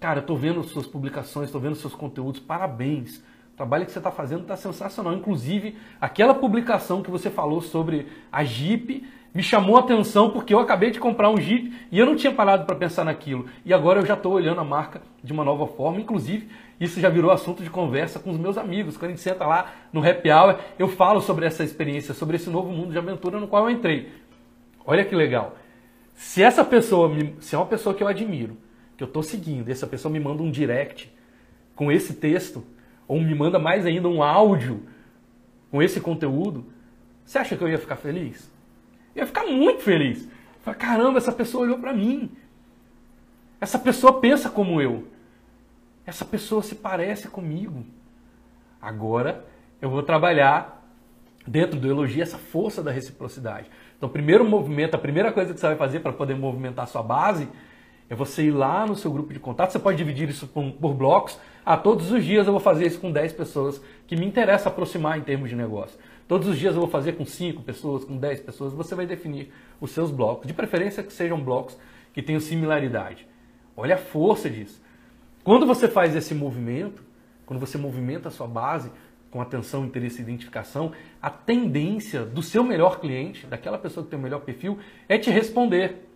Cara, eu tô vendo suas publicações, tô vendo seus conteúdos, parabéns. O trabalho que você está fazendo está sensacional. Inclusive, aquela publicação que você falou sobre a Jeep me chamou a atenção porque eu acabei de comprar um Jeep e eu não tinha parado para pensar naquilo. E agora eu já estou olhando a marca de uma nova forma. Inclusive, isso já virou assunto de conversa com os meus amigos. Quando a gente senta lá no happy hour, eu falo sobre essa experiência, sobre esse novo mundo de aventura no qual eu entrei. Olha que legal. Se essa pessoa, me, se é uma pessoa que eu admiro, que eu estou seguindo, e essa pessoa me manda um direct com esse texto, ou me manda mais ainda um áudio com esse conteúdo, você acha que eu ia ficar feliz? Eu ia ficar muito feliz. Falar, caramba, essa pessoa olhou para mim. Essa pessoa pensa como eu. Essa pessoa se parece comigo. Agora eu vou trabalhar dentro do elogio essa força da reciprocidade. Então, o primeiro movimento, a primeira coisa que você vai fazer para poder movimentar a sua base é você ir lá no seu grupo de contato. Você pode dividir isso por, por blocos. Ah, todos os dias eu vou fazer isso com 10 pessoas que me interessa aproximar em termos de negócio. Todos os dias eu vou fazer com 5 pessoas, com 10 pessoas. Você vai definir os seus blocos. De preferência que sejam blocos que tenham similaridade. Olha a força disso. Quando você faz esse movimento, quando você movimenta a sua base com atenção, interesse e identificação, a tendência do seu melhor cliente, daquela pessoa que tem o melhor perfil, é te responder.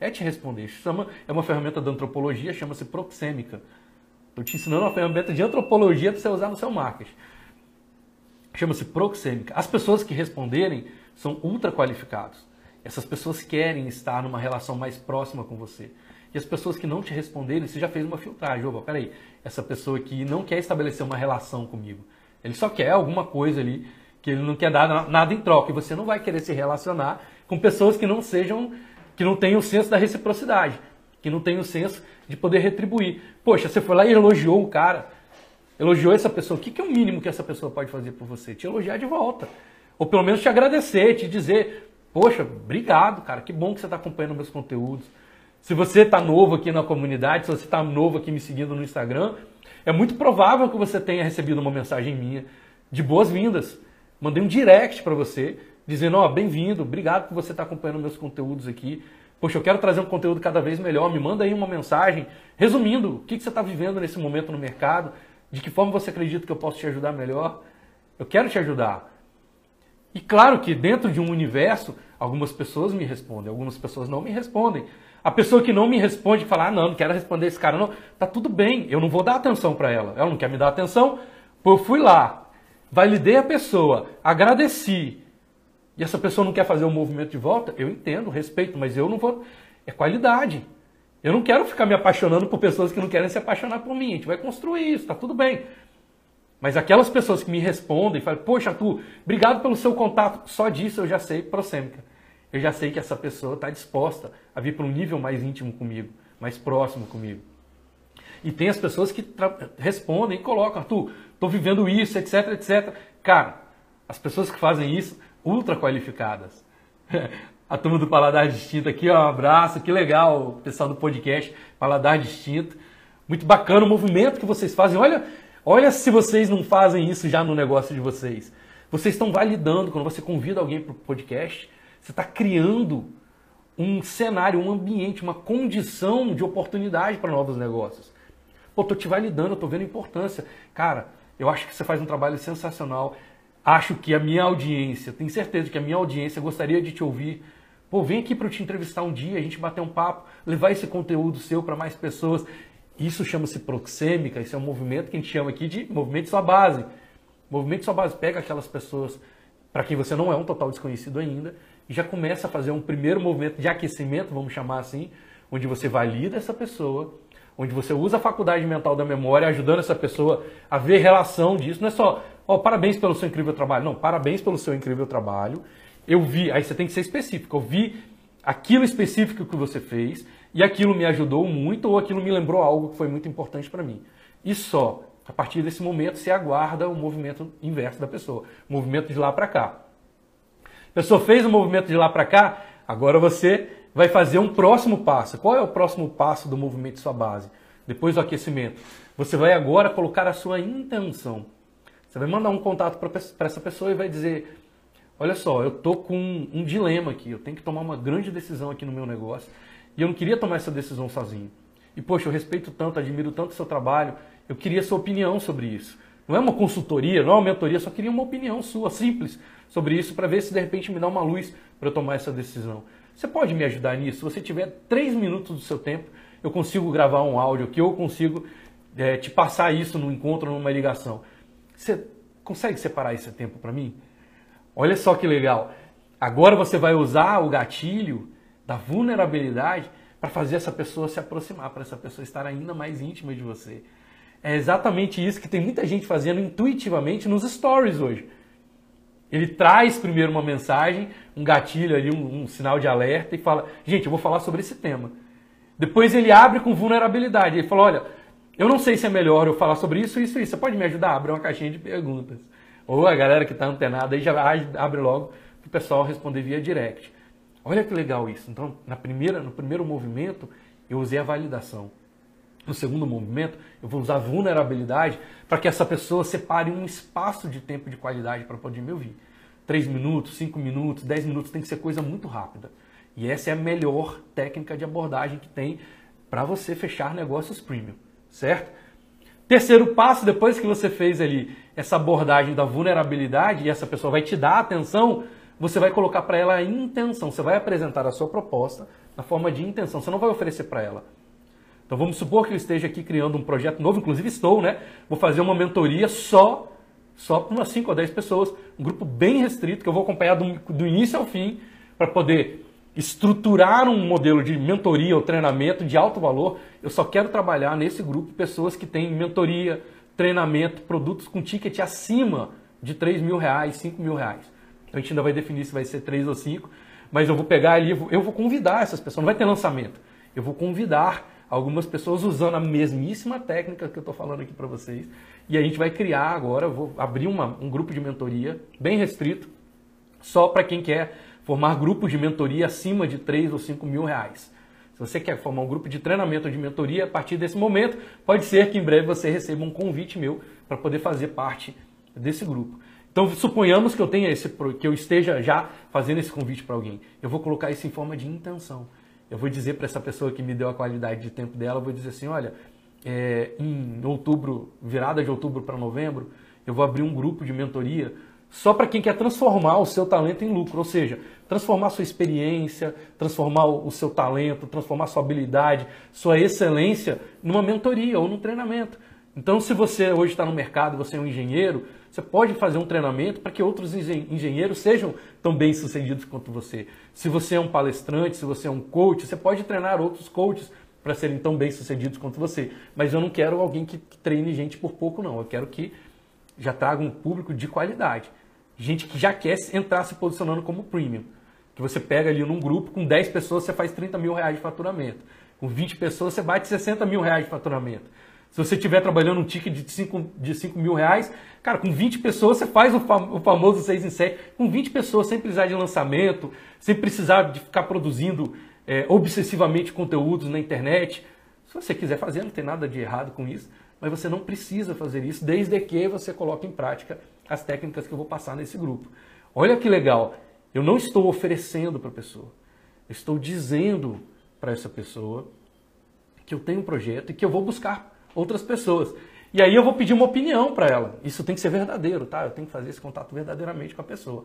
É te responder. Chama, é uma ferramenta da antropologia, chama-se proxêmica. Estou te ensinando uma ferramenta de antropologia para você usar no seu marketing chama-se proxêmica. As pessoas que responderem são ultra qualificados. Essas pessoas querem estar numa relação mais próxima com você. E as pessoas que não te responderem, você já fez uma filtragem. Opa, peraí, essa pessoa aqui não quer estabelecer uma relação comigo. Ele só quer alguma coisa ali que ele não quer dar nada em troca. E você não vai querer se relacionar com pessoas que não sejam, que não tenham o senso da reciprocidade, que não tenham o senso de poder retribuir. Poxa, você foi lá e elogiou o cara elogiou essa pessoa, o que é o mínimo que essa pessoa pode fazer por você? Te elogiar de volta. Ou pelo menos te agradecer, te dizer, poxa, obrigado, cara, que bom que você está acompanhando meus conteúdos. Se você está novo aqui na comunidade, se você está novo aqui me seguindo no Instagram, é muito provável que você tenha recebido uma mensagem minha de boas-vindas. Mandei um direct para você, dizendo, ó, oh, bem-vindo, obrigado por você estar acompanhando meus conteúdos aqui. Poxa, eu quero trazer um conteúdo cada vez melhor. Me manda aí uma mensagem resumindo o que, que você está vivendo nesse momento no mercado, de que forma você acredita que eu posso te ajudar melhor? Eu quero te ajudar. E claro que dentro de um universo, algumas pessoas me respondem, algumas pessoas não me respondem. A pessoa que não me responde fala: "Ah, não, não quero responder esse cara não". Tá tudo bem, eu não vou dar atenção para ela. Ela não quer me dar atenção, pô, eu fui lá, validei a pessoa, agradeci. E essa pessoa não quer fazer o um movimento de volta, eu entendo, respeito, mas eu não vou é qualidade. Eu não quero ficar me apaixonando por pessoas que não querem se apaixonar por mim. A gente vai construir isso, tá tudo bem. Mas aquelas pessoas que me respondem e falam, poxa, Arthur, obrigado pelo seu contato, só disso eu já sei prosêmica. Eu já sei que essa pessoa está disposta a vir para um nível mais íntimo comigo, mais próximo comigo. E tem as pessoas que respondem e colocam, Arthur, estou vivendo isso, etc, etc. Cara, as pessoas que fazem isso, ultra qualificadas. a turma do Paladar Distinto aqui, ó, um abraço, que legal, pessoal do podcast Paladar Distinto. Muito bacana o movimento que vocês fazem. Olha, olha se vocês não fazem isso já no negócio de vocês. Vocês estão validando, quando você convida alguém para o podcast, você está criando um cenário, um ambiente, uma condição de oportunidade para novos negócios. Pô, tô te validando, tô vendo a importância. Cara, eu acho que você faz um trabalho sensacional. Acho que a minha audiência, tenho certeza que a minha audiência gostaria de te ouvir Pô, vem aqui para eu te entrevistar um dia, a gente bater um papo, levar esse conteúdo seu para mais pessoas. Isso chama-se proxêmica, isso é um movimento que a gente chama aqui de movimento de sua base. Movimento de sua base pega aquelas pessoas para quem você não é um total desconhecido ainda já começa a fazer um primeiro movimento de aquecimento, vamos chamar assim, onde você valida essa pessoa, onde você usa a faculdade mental da memória, ajudando essa pessoa a ver relação disso. Não é só, ó, oh, parabéns pelo seu incrível trabalho. Não, parabéns pelo seu incrível trabalho eu vi, aí você tem que ser específico, eu vi aquilo específico que você fez e aquilo me ajudou muito ou aquilo me lembrou algo que foi muito importante para mim. E só a partir desse momento se aguarda o movimento inverso da pessoa, o movimento de lá para cá. A pessoa fez o movimento de lá para cá, agora você vai fazer um próximo passo. Qual é o próximo passo do movimento de sua base? Depois do aquecimento. Você vai agora colocar a sua intenção. Você vai mandar um contato para essa pessoa e vai dizer: olha só, eu tô com um dilema aqui, eu tenho que tomar uma grande decisão aqui no meu negócio e eu não queria tomar essa decisão sozinho. E poxa, eu respeito tanto, admiro tanto o seu trabalho, eu queria sua opinião sobre isso. Não é uma consultoria, não é uma mentoria, só queria uma opinião sua, simples, sobre isso, para ver se de repente me dá uma luz para eu tomar essa decisão. Você pode me ajudar nisso? Se você tiver três minutos do seu tempo, eu consigo gravar um áudio aqui, eu consigo é, te passar isso num encontro, numa ligação. Você consegue separar esse tempo para mim? Olha só que legal. Agora você vai usar o gatilho da vulnerabilidade para fazer essa pessoa se aproximar, para essa pessoa estar ainda mais íntima de você. É exatamente isso que tem muita gente fazendo intuitivamente nos stories hoje. Ele traz primeiro uma mensagem, um gatilho ali, um, um, sinal de alerta e fala: gente, eu vou falar sobre esse tema. Depois ele abre com vulnerabilidade. Ele fala: olha, eu não sei se é melhor eu falar sobre isso, isso, isso. Você pode me ajudar? Abre uma caixinha de perguntas. Ou a galera que está antenada aí já abre logo para o pessoal responder via direct. Olha que legal isso. Então, na primeira, no primeiro movimento, eu usei a validação. No segundo movimento, eu vou usar vulnerabilidade para que essa pessoa separe um espaço de tempo de qualidade para poder me ouvir. Três minutos, cinco minutos, dez minutos tem que ser coisa muito rápida. E essa é a melhor técnica de abordagem que tem para você fechar negócios premium, certo? Terceiro passo, depois que você fez ali essa abordagem da vulnerabilidade e essa pessoa vai te dar atenção, você vai colocar para ela a intenção. Você vai apresentar a sua proposta na forma de intenção. Você não vai oferecer para ela. Então vamos supor que eu esteja aqui criando um projeto novo, inclusive estou, né? Vou fazer uma mentoria só só para umas 5 ou 10 pessoas, um grupo bem restrito que eu vou acompanhar do, do início ao fim para poder estruturar um modelo de mentoria ou treinamento de alto valor. Eu só quero trabalhar nesse grupo pessoas que têm mentoria, treinamento, produtos com ticket acima de 3 mil reais, 5 mil reais. Então a gente ainda vai definir se vai ser 3 ou 5, mas eu vou pegar ali, eu vou convidar essas pessoas, não vai ter lançamento. Eu vou convidar algumas pessoas usando a mesmíssima técnica que eu estou falando aqui para vocês. E a gente vai criar agora, vou abrir uma, um grupo de mentoria bem restrito, só para quem quer formar grupos de mentoria acima de 3 ou 5 mil reais. Se você quer formar um grupo de treinamento de mentoria, a partir desse momento, pode ser que em breve você receba um convite meu para poder fazer parte desse grupo. Então, suponhamos que eu tenha esse, que eu esteja já fazendo esse convite para alguém. Eu vou colocar isso em forma de intenção eu vou dizer para essa pessoa que me deu a qualidade de tempo dela, eu vou dizer assim, olha, é, em outubro, virada de outubro para novembro, eu vou abrir um grupo de mentoria só para quem quer transformar o seu talento em lucro, ou seja, transformar sua experiência, transformar o seu talento, transformar sua habilidade, sua excelência numa mentoria ou num treinamento. Então, se você hoje está no mercado, você é um engenheiro, você pode fazer um treinamento para que outros engenheiros sejam tão bem sucedidos quanto você. Se você é um palestrante, se você é um coach, você pode treinar outros coaches para serem tão bem sucedidos quanto você. Mas eu não quero alguém que treine gente por pouco, não. Eu quero que já traga um público de qualidade. Gente que já quer entrar se posicionando como premium. Que você pega ali num grupo, com 10 pessoas você faz 30 mil reais de faturamento. Com 20 pessoas você bate 60 mil reais de faturamento. Se você estiver trabalhando um ticket de 5, de 5 mil reais, cara, com 20 pessoas você faz o, fam o famoso 6 em 7. Com 20 pessoas, sem precisar de lançamento, sem precisar de ficar produzindo é, obsessivamente conteúdos na internet. Se você quiser fazer, não tem nada de errado com isso, mas você não precisa fazer isso desde que você coloque em prática as técnicas que eu vou passar nesse grupo. Olha que legal, eu não estou oferecendo para a pessoa, eu estou dizendo para essa pessoa que eu tenho um projeto e que eu vou buscar outras pessoas. E aí eu vou pedir uma opinião para ela. Isso tem que ser verdadeiro, tá? Eu tenho que fazer esse contato verdadeiramente com a pessoa.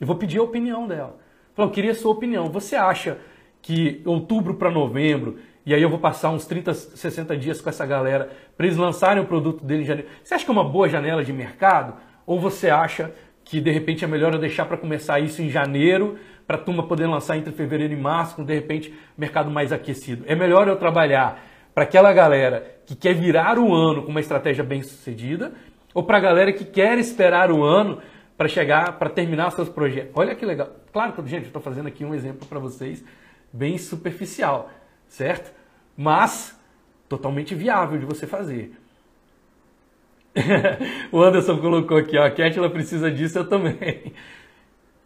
Eu vou pedir a opinião dela. Falou, eu queria a sua opinião. Você acha que outubro para novembro, e aí eu vou passar uns 30, 60 dias com essa galera para eles lançarem o produto dele em janeiro. Você acha que é uma boa janela de mercado? Ou você acha que de repente é melhor eu deixar para começar isso em janeiro, para a turma poder lançar entre fevereiro e março, com de repente mercado mais aquecido? É melhor eu trabalhar para aquela galera que quer virar o ano com uma estratégia bem sucedida ou para a galera que quer esperar o ano para chegar, para terminar seus projetos. Olha que legal. Claro que, gente, eu estou fazendo aqui um exemplo para vocês bem superficial, certo? Mas totalmente viável de você fazer. o Anderson colocou aqui, ó, a Ketla precisa disso, eu também.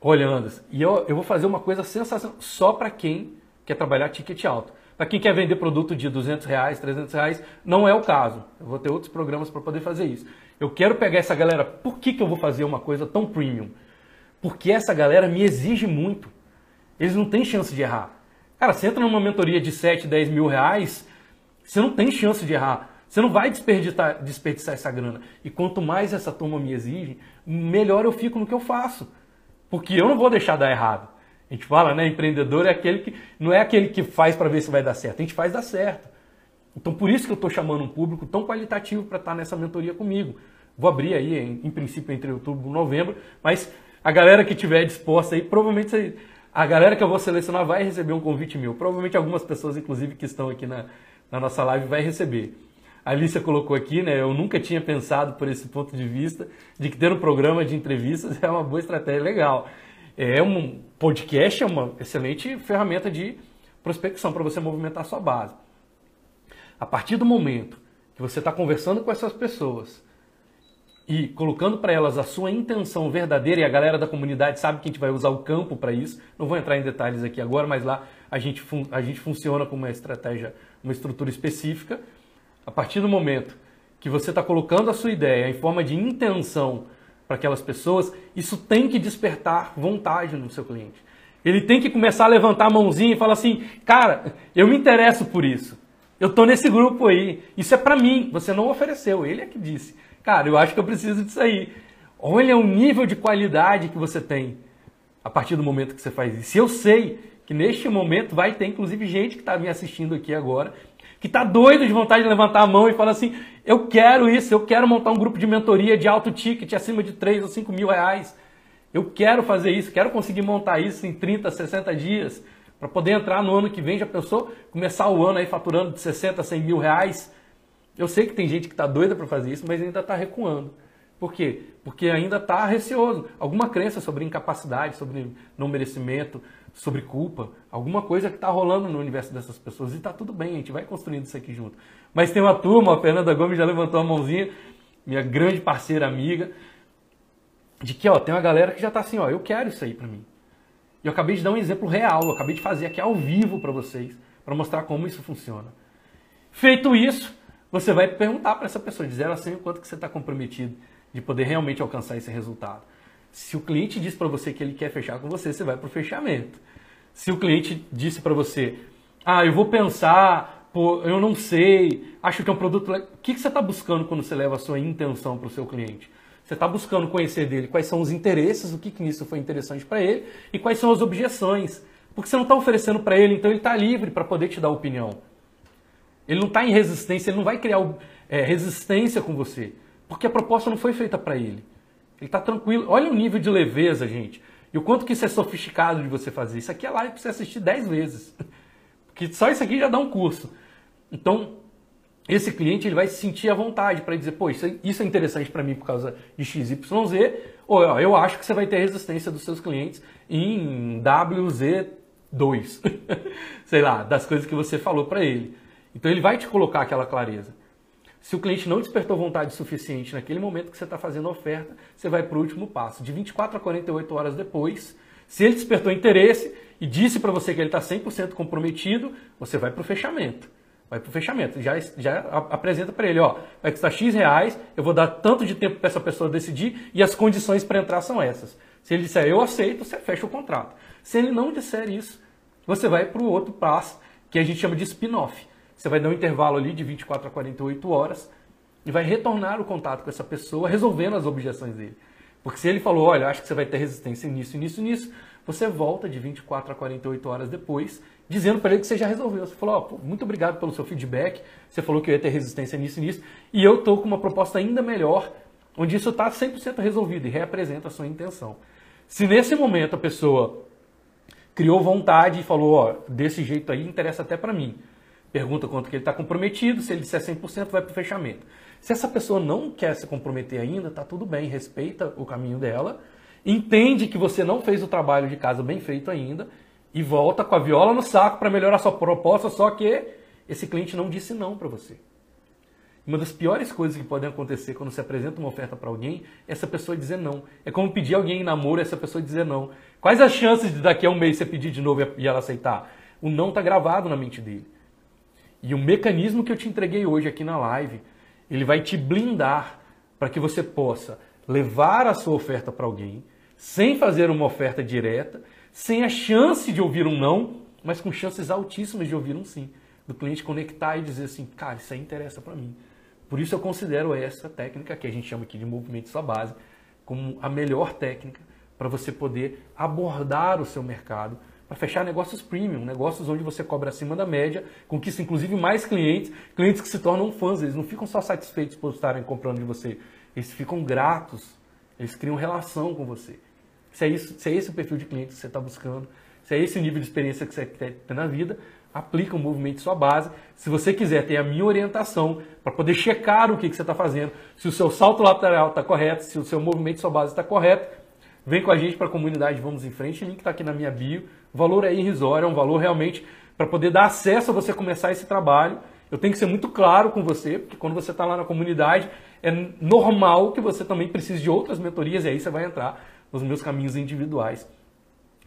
Olha, Anderson, e eu, eu vou fazer uma coisa sensacional só para quem quer trabalhar ticket alto. Para quem quer vender produto de 200 reais, 300 reais, não é o caso. Eu vou ter outros programas para poder fazer isso. Eu quero pegar essa galera. Por que, que eu vou fazer uma coisa tão premium? Porque essa galera me exige muito. Eles não têm chance de errar. Cara, você entra numa mentoria de 7, 10 mil reais, você não tem chance de errar. Você não vai desperdiçar, desperdiçar essa grana. E quanto mais essa turma me exige, melhor eu fico no que eu faço. Porque eu não vou deixar dar errado. A gente fala, né? Empreendedor é aquele que não é aquele que faz para ver se vai dar certo. A gente faz dar certo. Então por isso que eu estou chamando um público tão qualitativo para estar tá nessa mentoria comigo. Vou abrir aí, em, em, princípio, entre outubro e novembro, mas a galera que tiver disposta aí, provavelmente a galera que eu vou selecionar vai receber um convite meu. Provavelmente algumas pessoas, inclusive, que estão aqui na, na nossa live, vai receber. A Alicia colocou aqui, né? Eu nunca tinha pensado por esse ponto de vista de que ter um programa de entrevistas é uma boa estratégia legal. É um podcast é uma excelente ferramenta de prospecção para você movimentar sua base. A partir do momento que você está conversando com essas pessoas e colocando para elas a sua intenção verdadeira, e a galera da comunidade sabe que a gente vai usar o campo para isso, não vou entrar em detalhes aqui agora, mas lá a gente, a gente funciona com uma estratégia, uma estrutura específica. A partir do momento que você está colocando a sua ideia em forma de intenção para aquelas pessoas, isso tem que despertar vontade no seu cliente. Ele tem que começar a levantar a mãozinha e falar assim: cara, eu me interesso por isso. Eu tô nesse grupo aí. Isso é para mim. Você não ofereceu. Ele é que disse. Cara, eu acho que eu preciso disso aí. Olha o nível de qualidade que você tem a partir do momento que você faz isso. Eu sei que neste momento vai ter inclusive gente que está me assistindo aqui agora, que está doido de vontade de levantar a mão e falar assim: eu quero isso, eu quero montar um grupo de mentoria de alto ticket acima de 3 ou 5 mil reais. Eu quero fazer isso, quero conseguir montar isso em 30, 60 dias para poder entrar no ano que vem, já pensou? Começar o ano aí faturando de 60 a 100 mil reais. Eu sei que tem gente que está doida para fazer isso, mas ainda está recuando. Por quê? Porque ainda está receoso. Alguma crença sobre incapacidade, sobre não merecimento, sobre culpa, alguma coisa que está rolando no universo dessas pessoas. E está tudo bem, a gente vai construindo isso aqui junto. Mas tem uma turma, a Fernanda Gomes já levantou a mãozinha, minha grande parceira amiga, de que ó, tem uma galera que já está assim, ó, eu quero isso aí para mim. E eu acabei de dar um exemplo real, eu acabei de fazer aqui ao vivo para vocês, para mostrar como isso funciona. Feito isso, você vai perguntar para essa pessoa, dizer assim o quanto que você está comprometido de poder realmente alcançar esse resultado. Se o cliente diz para você que ele quer fechar com você, você vai para o fechamento. Se o cliente disse para você, ah, eu vou pensar, pô, eu não sei, acho que é um produto... O que, que você está buscando quando você leva a sua intenção para o seu cliente? Você está buscando conhecer dele quais são os interesses, o que, que nisso foi interessante para ele e quais são as objeções. Porque você não está oferecendo para ele, então ele está livre para poder te dar opinião. Ele não está em resistência, ele não vai criar é, resistência com você. Porque a proposta não foi feita para ele. Ele está tranquilo. Olha o nível de leveza, gente. E o quanto que isso é sofisticado de você fazer. Isso aqui é live para você assistir 10 vezes. Porque só isso aqui já dá um curso. Então, esse cliente ele vai se sentir à vontade para dizer, pô, isso é, é interessante para mim por causa de XYZ, ou ó, eu acho que você vai ter resistência dos seus clientes em WZ2, sei lá, das coisas que você falou para ele. Então ele vai te colocar aquela clareza. Se o cliente não despertou vontade suficiente naquele momento que você está fazendo a oferta, você vai para o último passo. De 24 a 48 horas depois, se ele despertou interesse e disse para você que ele está 100% comprometido, você vai para o fechamento vai para o fechamento. Já, já apresenta para ele, ó, vai custar X reais, eu vou dar tanto de tempo para essa pessoa decidir e as condições para entrar são essas. Se ele disser eu aceito, você fecha o contrato. Se ele não disser isso, você vai para o outro passo, que a gente chama de spin-off. Você vai dar um intervalo ali de 24 a 48 horas e vai retornar o contato com essa pessoa, resolvendo as objeções dele. Porque se ele falou, olha, acho que você vai ter resistência nisso, nisso, nisso, você volta de 24 a 48 horas depois dizendo para ele que você já resolveu. Você falou, oh, muito obrigado pelo seu feedback, você falou que eu ia ter resistência nisso nisso, e eu estou com uma proposta ainda melhor, onde isso está 100% resolvido e representa a sua intenção. Se nesse momento a pessoa criou vontade e falou, ó, oh, desse jeito aí interessa até para mim, pergunta quanto que ele está comprometido, se ele disser 100% vai para o fechamento. Se essa pessoa não quer se comprometer ainda, tá tudo bem, respeita o caminho dela, entende que você não fez o trabalho de casa bem feito ainda e volta com a viola no saco para melhorar sua proposta, só que esse cliente não disse não para você. Uma das piores coisas que podem acontecer quando você apresenta uma oferta para alguém é essa pessoa dizer não. É como pedir alguém em namoro e essa pessoa dizer não. Quais as chances de daqui a um mês você pedir de novo e ela aceitar? O não está gravado na mente dele. E o mecanismo que eu te entreguei hoje aqui na live, ele vai te blindar para que você possa levar a sua oferta para alguém, sem fazer uma oferta direta, sem a chance de ouvir um não, mas com chances altíssimas de ouvir um sim. Do cliente conectar e dizer assim, cara, isso aí interessa para mim. Por isso eu considero essa técnica, que a gente chama aqui de movimento sua base, como a melhor técnica para você poder abordar o seu mercado, para fechar negócios premium, negócios onde você cobra acima da média, conquista inclusive mais clientes, clientes que se tornam fãs, eles não ficam só satisfeitos por estarem comprando de você, eles ficam gratos, eles criam relação com você. Se é, isso, se é esse o perfil de cliente que você está buscando, se é esse nível de experiência que você quer ter na vida, aplica o movimento sua base. Se você quiser ter a minha orientação para poder checar o que, que você está fazendo, se o seu salto lateral está correto, se o seu movimento sua base está correto, vem com a gente para a comunidade Vamos em Frente, o link está aqui na minha bio. O valor é irrisório, é um valor realmente para poder dar acesso a você começar esse trabalho. Eu tenho que ser muito claro com você, porque quando você está lá na comunidade, é normal que você também precise de outras mentorias, e aí você vai entrar nos meus caminhos individuais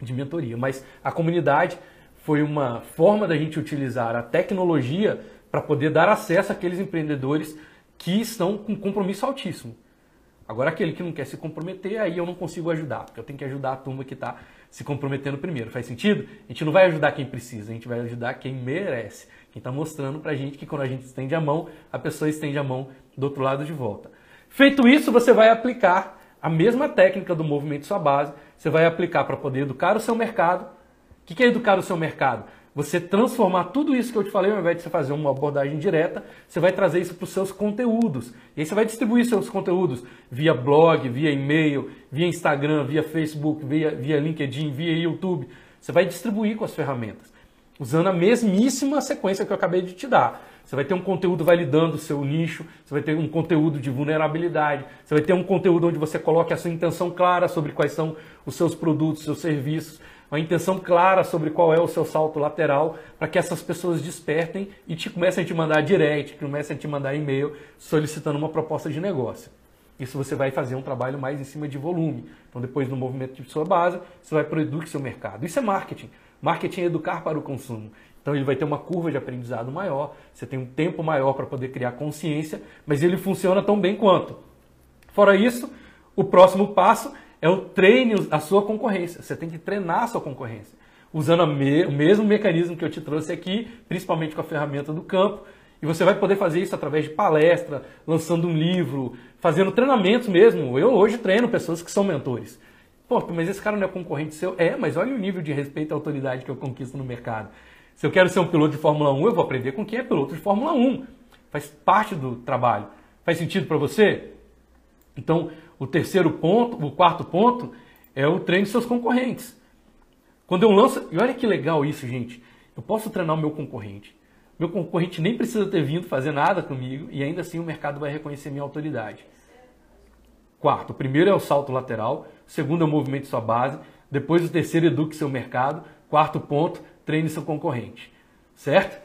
de mentoria. Mas a comunidade foi uma forma da gente utilizar a tecnologia para poder dar acesso àqueles empreendedores que estão com compromisso altíssimo. Agora, aquele que não quer se comprometer, aí eu não consigo ajudar, porque eu tenho que ajudar a turma que está se comprometendo primeiro. Faz sentido? A gente não vai ajudar quem precisa, a gente vai ajudar quem merece. Quem está mostrando para a gente que quando a gente estende a mão, a pessoa estende a mão do outro lado de volta. Feito isso, você vai aplicar a mesma técnica do movimento sua base, você vai aplicar para poder educar o seu mercado. O que é educar o seu mercado? Você transformar tudo isso que eu te falei, ao invés de você fazer uma abordagem direta, você vai trazer isso para os seus conteúdos. E aí você vai distribuir seus conteúdos via blog, via e-mail, via Instagram, via Facebook, via, via LinkedIn, via YouTube. Você vai distribuir com as ferramentas, usando a mesmíssima sequência que eu acabei de te dar. Você vai ter um conteúdo validando o seu nicho, você vai ter um conteúdo de vulnerabilidade, você vai ter um conteúdo onde você coloque a sua intenção clara sobre quais são os seus produtos, seus serviços, uma intenção clara sobre qual é o seu salto lateral, para que essas pessoas despertem e te comecem a te mandar direct, comecem a te mandar e-mail solicitando uma proposta de negócio. Isso você vai fazer um trabalho mais em cima de volume. Então, depois do movimento de sua base, você vai produzir seu mercado. Isso é marketing. Marketing é educar para o consumo. Então ele vai ter uma curva de aprendizado maior, você tem um tempo maior para poder criar consciência, mas ele funciona tão bem quanto. Fora isso, o próximo passo é o treine a sua concorrência. Você tem que treinar a sua concorrência. Usando me, o mesmo mecanismo que eu te trouxe aqui, principalmente com a ferramenta do campo. E você vai poder fazer isso através de palestra, lançando um livro, fazendo treinamentos mesmo. Eu hoje treino pessoas que são mentores. Pô, mas esse cara não é concorrente seu? É, mas olha o nível de respeito e autoridade que eu conquisto no mercado. Se eu quero ser um piloto de Fórmula 1, eu vou aprender com quem é piloto de Fórmula 1. Faz parte do trabalho. Faz sentido para você? Então, o terceiro ponto, o quarto ponto, é o treino de seus concorrentes. Quando eu lanço. E olha que legal isso, gente. Eu posso treinar o meu concorrente. Meu concorrente nem precisa ter vindo fazer nada comigo e ainda assim o mercado vai reconhecer minha autoridade. Quarto, o primeiro é o salto lateral, o segundo é o movimento de sua base, depois o terceiro eduque seu mercado, quarto ponto, treine seu concorrente. Certo?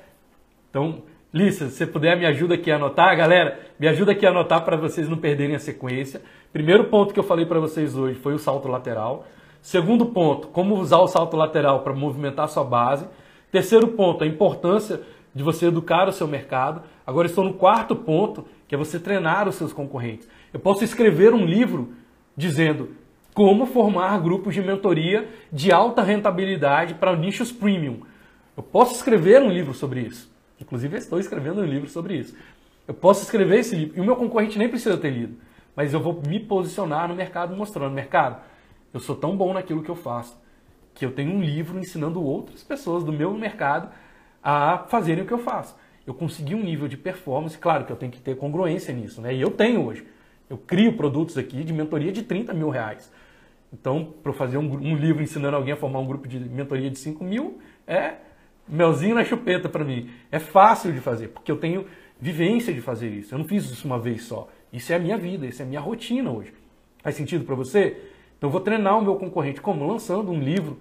Então, Lissa, se você puder, me ajuda aqui a anotar. Galera, me ajuda aqui a anotar para vocês não perderem a sequência. Primeiro ponto que eu falei para vocês hoje foi o salto lateral. Segundo ponto, como usar o salto lateral para movimentar sua base. Terceiro ponto, a importância de você educar o seu mercado. Agora estou no quarto ponto, que é você treinar os seus concorrentes. Eu posso escrever um livro dizendo como formar grupos de mentoria de alta rentabilidade para nichos premium. Eu posso escrever um livro sobre isso. Inclusive, estou escrevendo um livro sobre isso. Eu posso escrever esse livro e o meu concorrente nem precisa ter lido, mas eu vou me posicionar no mercado mostrando, mercado, eu sou tão bom naquilo que eu faço que eu tenho um livro ensinando outras pessoas do meu mercado a fazerem o que eu faço. Eu consegui um nível de performance, claro que eu tenho que ter congruência nisso, né? E eu tenho hoje. Eu crio produtos aqui de mentoria de 30 mil reais. Então, para fazer um, um, livro ensinando alguém a formar um grupo de mentoria de 5 mil, é melzinho na chupeta para mim. É fácil de fazer, porque eu tenho vivência de fazer isso. Eu não fiz isso uma vez só. Isso é a minha vida, isso é a minha rotina hoje. Faz sentido para você? Então, eu vou treinar o meu concorrente como? Lançando um livro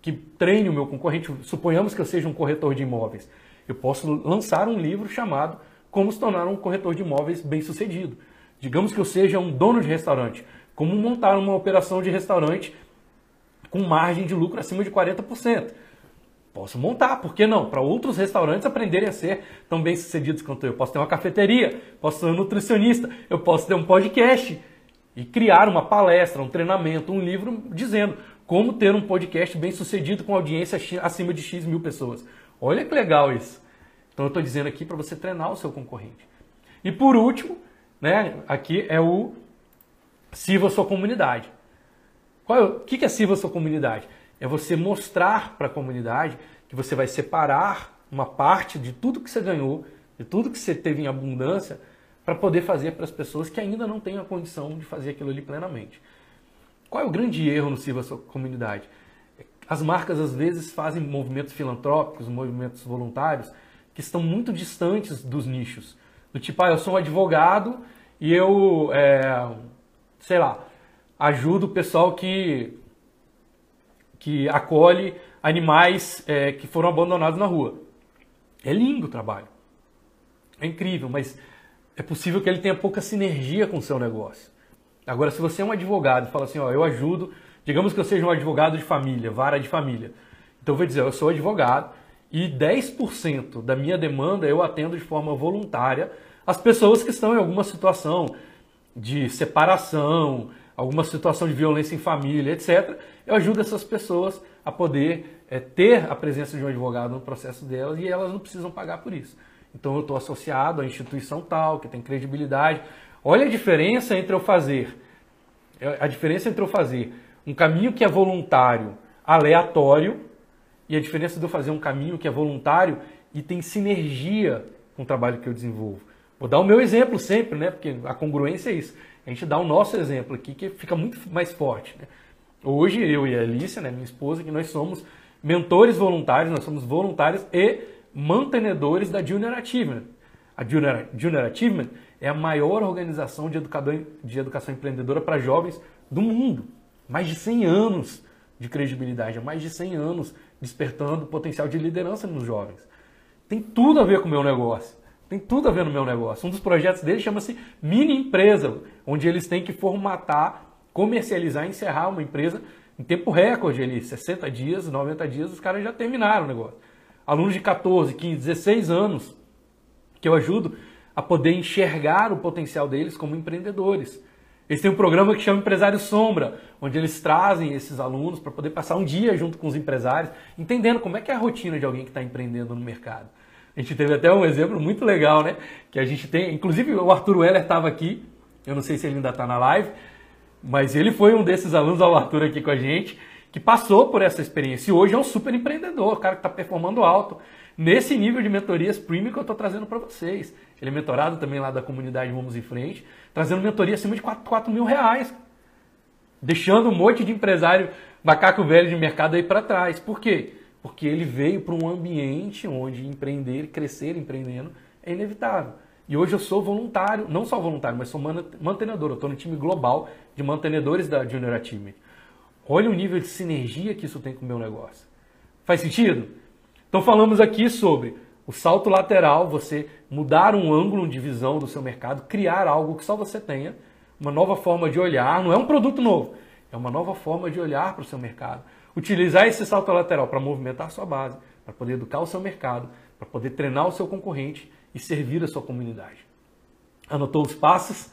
que treine o meu concorrente. Suponhamos que eu seja um corretor de imóveis. Eu posso lançar um livro chamado Como se tornar um corretor de imóveis bem sucedido. Digamos que eu seja um dono de restaurante como montar uma operação de restaurante com margem de lucro acima de 40%. Posso montar, por que não? Para outros restaurantes aprenderem a ser tão bem sucedidos quanto eu. Posso ter uma cafeteria, posso ser um nutricionista, eu posso ter um podcast e criar uma palestra, um treinamento, um livro dizendo como ter um podcast bem sucedido com audiência acima de X mil pessoas. Olha que legal isso. Então eu estou dizendo aqui para você treinar o seu concorrente. E por último, né, aqui é o sirva a sua comunidade. Qual é, o que é sirva a sua comunidade? É você mostrar para a comunidade que você vai separar uma parte de tudo que você ganhou, de tudo que você teve em abundância, para poder fazer para as pessoas que ainda não têm a condição de fazer aquilo ali plenamente. Qual é o grande erro no Sirva a Sua Comunidade? As marcas às vezes fazem movimentos filantrópicos, movimentos voluntários, que estão muito distantes dos nichos. Do tipo, ah, eu sou um advogado e eu, é, sei lá, ajudo o pessoal que, que acolhe animais é, que foram abandonados na rua. É lindo o trabalho. É incrível, mas é possível que ele tenha pouca sinergia com o seu negócio. Agora, se você é um advogado e fala assim, ó, eu ajudo, digamos que eu seja um advogado de família, vara de família. Então eu vou dizer, eu sou advogado e 10% da minha demanda eu atendo de forma voluntária as pessoas que estão em alguma situação de separação, alguma situação de violência em família, etc. Eu ajudo essas pessoas a poder é, ter a presença de um advogado no processo delas e elas não precisam pagar por isso. Então eu estou associado à instituição tal, que tem credibilidade. Olha a diferença entre eu fazer, é, a diferença entre eu fazer um caminho que é voluntário, aleatório, e a diferença de eu fazer um caminho que é voluntário e tem sinergia com o trabalho que eu desenvolvo. Vou dar o meu exemplo sempre, né? Porque a congruência é isso. A gente dá o nosso exemplo aqui que fica muito mais forte. Né? Hoje eu e a Alicia, né, minha esposa, que nós somos mentores voluntários, nós somos voluntários e mantenedores da Junior Achievement. A Junior, Junior Achievement é a maior organização de, educador, de educação empreendedora para jovens do mundo. Mais de 100 anos de credibilidade, mais de 100 anos despertando potencial de liderança nos jovens. Tem tudo a ver com o meu negócio. Tem tudo a ver no meu negócio. Um dos projetos deles chama-se Mini Empresa, onde eles têm que formatar, comercializar encerrar uma empresa em tempo recorde ali, 60 dias, 90 dias, os caras já terminaram o negócio alunos de 14, 15, 16 anos, que eu ajudo a poder enxergar o potencial deles como empreendedores. Eles têm um programa que chama Empresário Sombra, onde eles trazem esses alunos para poder passar um dia junto com os empresários, entendendo como é que é a rotina de alguém que está empreendendo no mercado. A gente teve até um exemplo muito legal, né? Que a gente tem, inclusive o Arthur Weller estava aqui, eu não sei se ele ainda está na live, mas ele foi um desses alunos, o Arthur aqui com a gente, que passou por essa experiência e hoje é um super empreendedor, o cara que está performando alto. Nesse nível de mentorias premium que eu estou trazendo para vocês. Ele é mentorado também lá da comunidade Vamos em Frente, trazendo mentoria acima de 4, 4 mil reais. Deixando um monte de empresário macaco velho de mercado aí para trás. Por quê? Porque ele veio para um ambiente onde empreender, crescer empreendendo é inevitável. E hoje eu sou voluntário, não só voluntário, mas sou mantenedor. Eu estou no time global de mantenedores da Junior. Olha o nível de sinergia que isso tem com o meu negócio. Faz sentido? Então falamos aqui sobre o salto lateral, você mudar um ângulo de visão do seu mercado, criar algo que só você tenha, uma nova forma de olhar, não é um produto novo, é uma nova forma de olhar para o seu mercado. Utilizar esse salto lateral para movimentar sua base, para poder educar o seu mercado, para poder treinar o seu concorrente e servir a sua comunidade. Anotou os passos?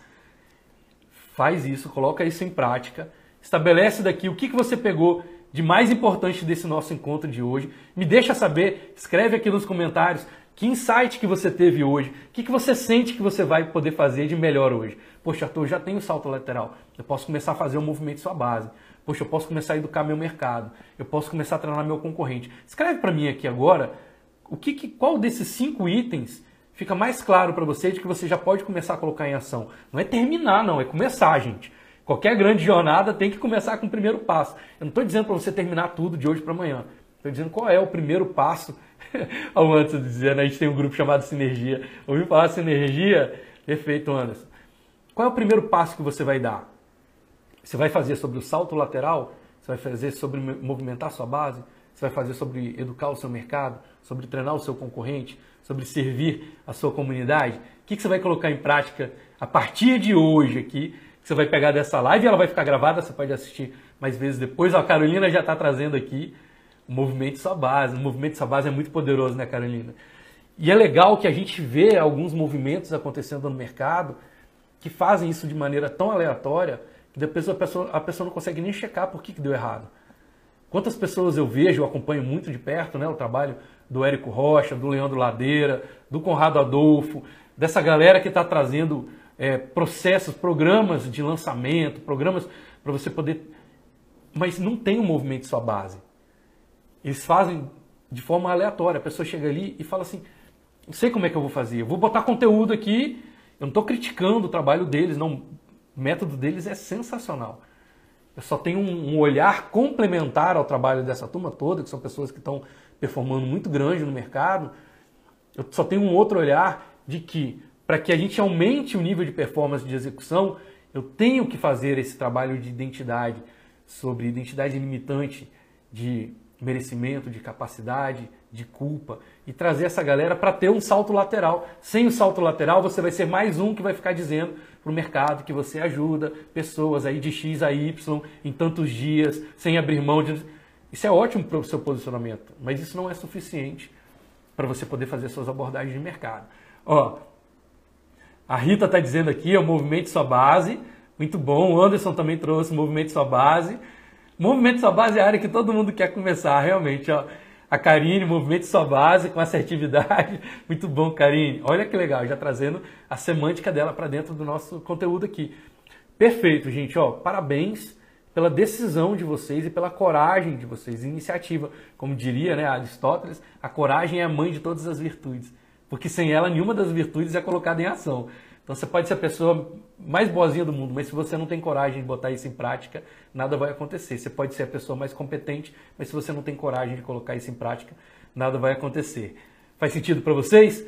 Faz isso, coloca isso em prática Estabelece daqui o que, que você pegou de mais importante desse nosso encontro de hoje. Me deixa saber, escreve aqui nos comentários que insight que você teve hoje, o que, que você sente que você vai poder fazer de melhor hoje. Poxa, Arthur, eu já tenho salto lateral, eu posso começar a fazer um movimento de sua base. Poxa, eu posso começar a educar meu mercado, eu posso começar a treinar meu concorrente. Escreve para mim aqui agora o que, que, qual desses cinco itens fica mais claro para você de que você já pode começar a colocar em ação. Não é terminar, não, é começar, gente. Qualquer grande jornada tem que começar com o primeiro passo. Eu não estou dizendo para você terminar tudo de hoje para amanhã. Estou dizendo qual é o primeiro passo. Ao antes de dizer, né, a gente tem um grupo chamado Sinergia. Ouviu falar Sinergia? Perfeito, Anderson. Qual é o primeiro passo que você vai dar? Você vai fazer sobre o salto lateral? Você vai fazer sobre movimentar sua base? Você vai fazer sobre educar o seu mercado? Sobre treinar o seu concorrente? Sobre servir a sua comunidade? O que você vai colocar em prática a partir de hoje aqui você vai pegar dessa live, ela vai ficar gravada, você pode assistir mais vezes depois. A Carolina já está trazendo aqui o movimento sua base. O movimento sua base é muito poderoso, né, Carolina? E é legal que a gente vê alguns movimentos acontecendo no mercado que fazem isso de maneira tão aleatória que depois a pessoa, a pessoa não consegue nem checar por que, que deu errado. Quantas pessoas eu vejo, eu acompanho muito de perto né, o trabalho do Érico Rocha, do Leandro Ladeira, do Conrado Adolfo, dessa galera que está trazendo é, processos, programas de lançamento, programas para você poder. Mas não tem um movimento sua base. Eles fazem de forma aleatória. A pessoa chega ali e fala assim: não sei como é que eu vou fazer. Eu vou botar conteúdo aqui. Eu não estou criticando o trabalho deles, não. O método deles é sensacional. Eu só tenho um, olhar complementar ao trabalho dessa turma toda, que são pessoas que estão performando muito grande no mercado. Eu só tenho um outro olhar de que para que a gente aumente o nível de performance de execução, eu tenho que fazer esse trabalho de identidade, sobre identidade limitante, de merecimento, de capacidade, de culpa e trazer essa galera para ter um salto lateral. Sem o salto lateral, você vai ser mais um que vai ficar dizendo para o mercado que você ajuda pessoas aí de X a Y em tantos dias, sem abrir mão de. Isso é ótimo para o seu posicionamento, mas isso não é suficiente para você poder fazer suas abordagens de mercado. Ó, a Rita está dizendo aqui, o movimento sua base. Muito bom. O Anderson também trouxe o movimento sua base. Movimento sua base é a área que todo mundo quer começar, realmente. Ó. A Karine, movimento sua base com assertividade. Muito bom, Karine. Olha que legal, já trazendo a semântica dela para dentro do nosso conteúdo aqui. Perfeito, gente. Ó, parabéns pela decisão de vocês e pela coragem de vocês, iniciativa. Como diria né, Aristóteles, a coragem é a mãe de todas as virtudes, porque sem ela nenhuma das virtudes é colocada em ação. Então você pode ser a pessoa mais boazinha do mundo, mas se você não tem coragem de botar isso em prática, nada vai acontecer. Você pode ser a pessoa mais competente, mas se você não tem coragem de colocar isso em prática, nada vai acontecer. Faz sentido para vocês?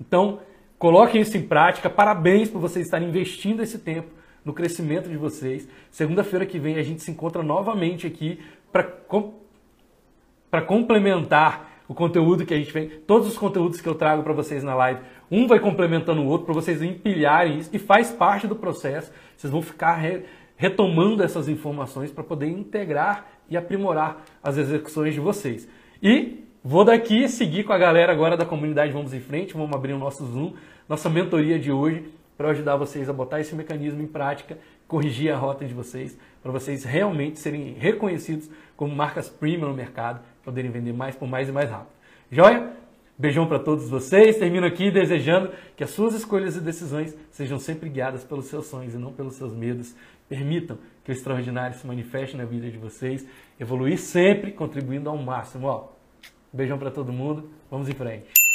Então, coloquem isso em prática. Parabéns por vocês estarem investindo esse tempo no crescimento de vocês. Segunda-feira que vem a gente se encontra novamente aqui para com... complementar o conteúdo que a gente vem, todos os conteúdos que eu trago para vocês na live, um vai complementando o outro para vocês empilharem isso e faz parte do processo. Vocês vão ficar re... retomando essas informações para poder integrar e aprimorar as execuções de vocês. E vou daqui seguir com a galera agora da comunidade Vamos em Frente, vamos abrir o nosso Zoom, nossa mentoria de hoje para ajudar vocês a botar esse mecanismo em prática, corrigir a rota de vocês, para vocês realmente serem reconhecidos como marcas premium no mercado, poderem vender mais por mais e mais rápido. Joia? Beijão para todos vocês. Termino aqui desejando que as suas escolhas e decisões sejam sempre guiadas pelos seus sonhos e não pelos seus medos. Permitam que o extraordinário se manifeste na vida de vocês. Evoluir sempre contribuindo ao máximo. Ó, beijão para todo mundo. Vamos em frente.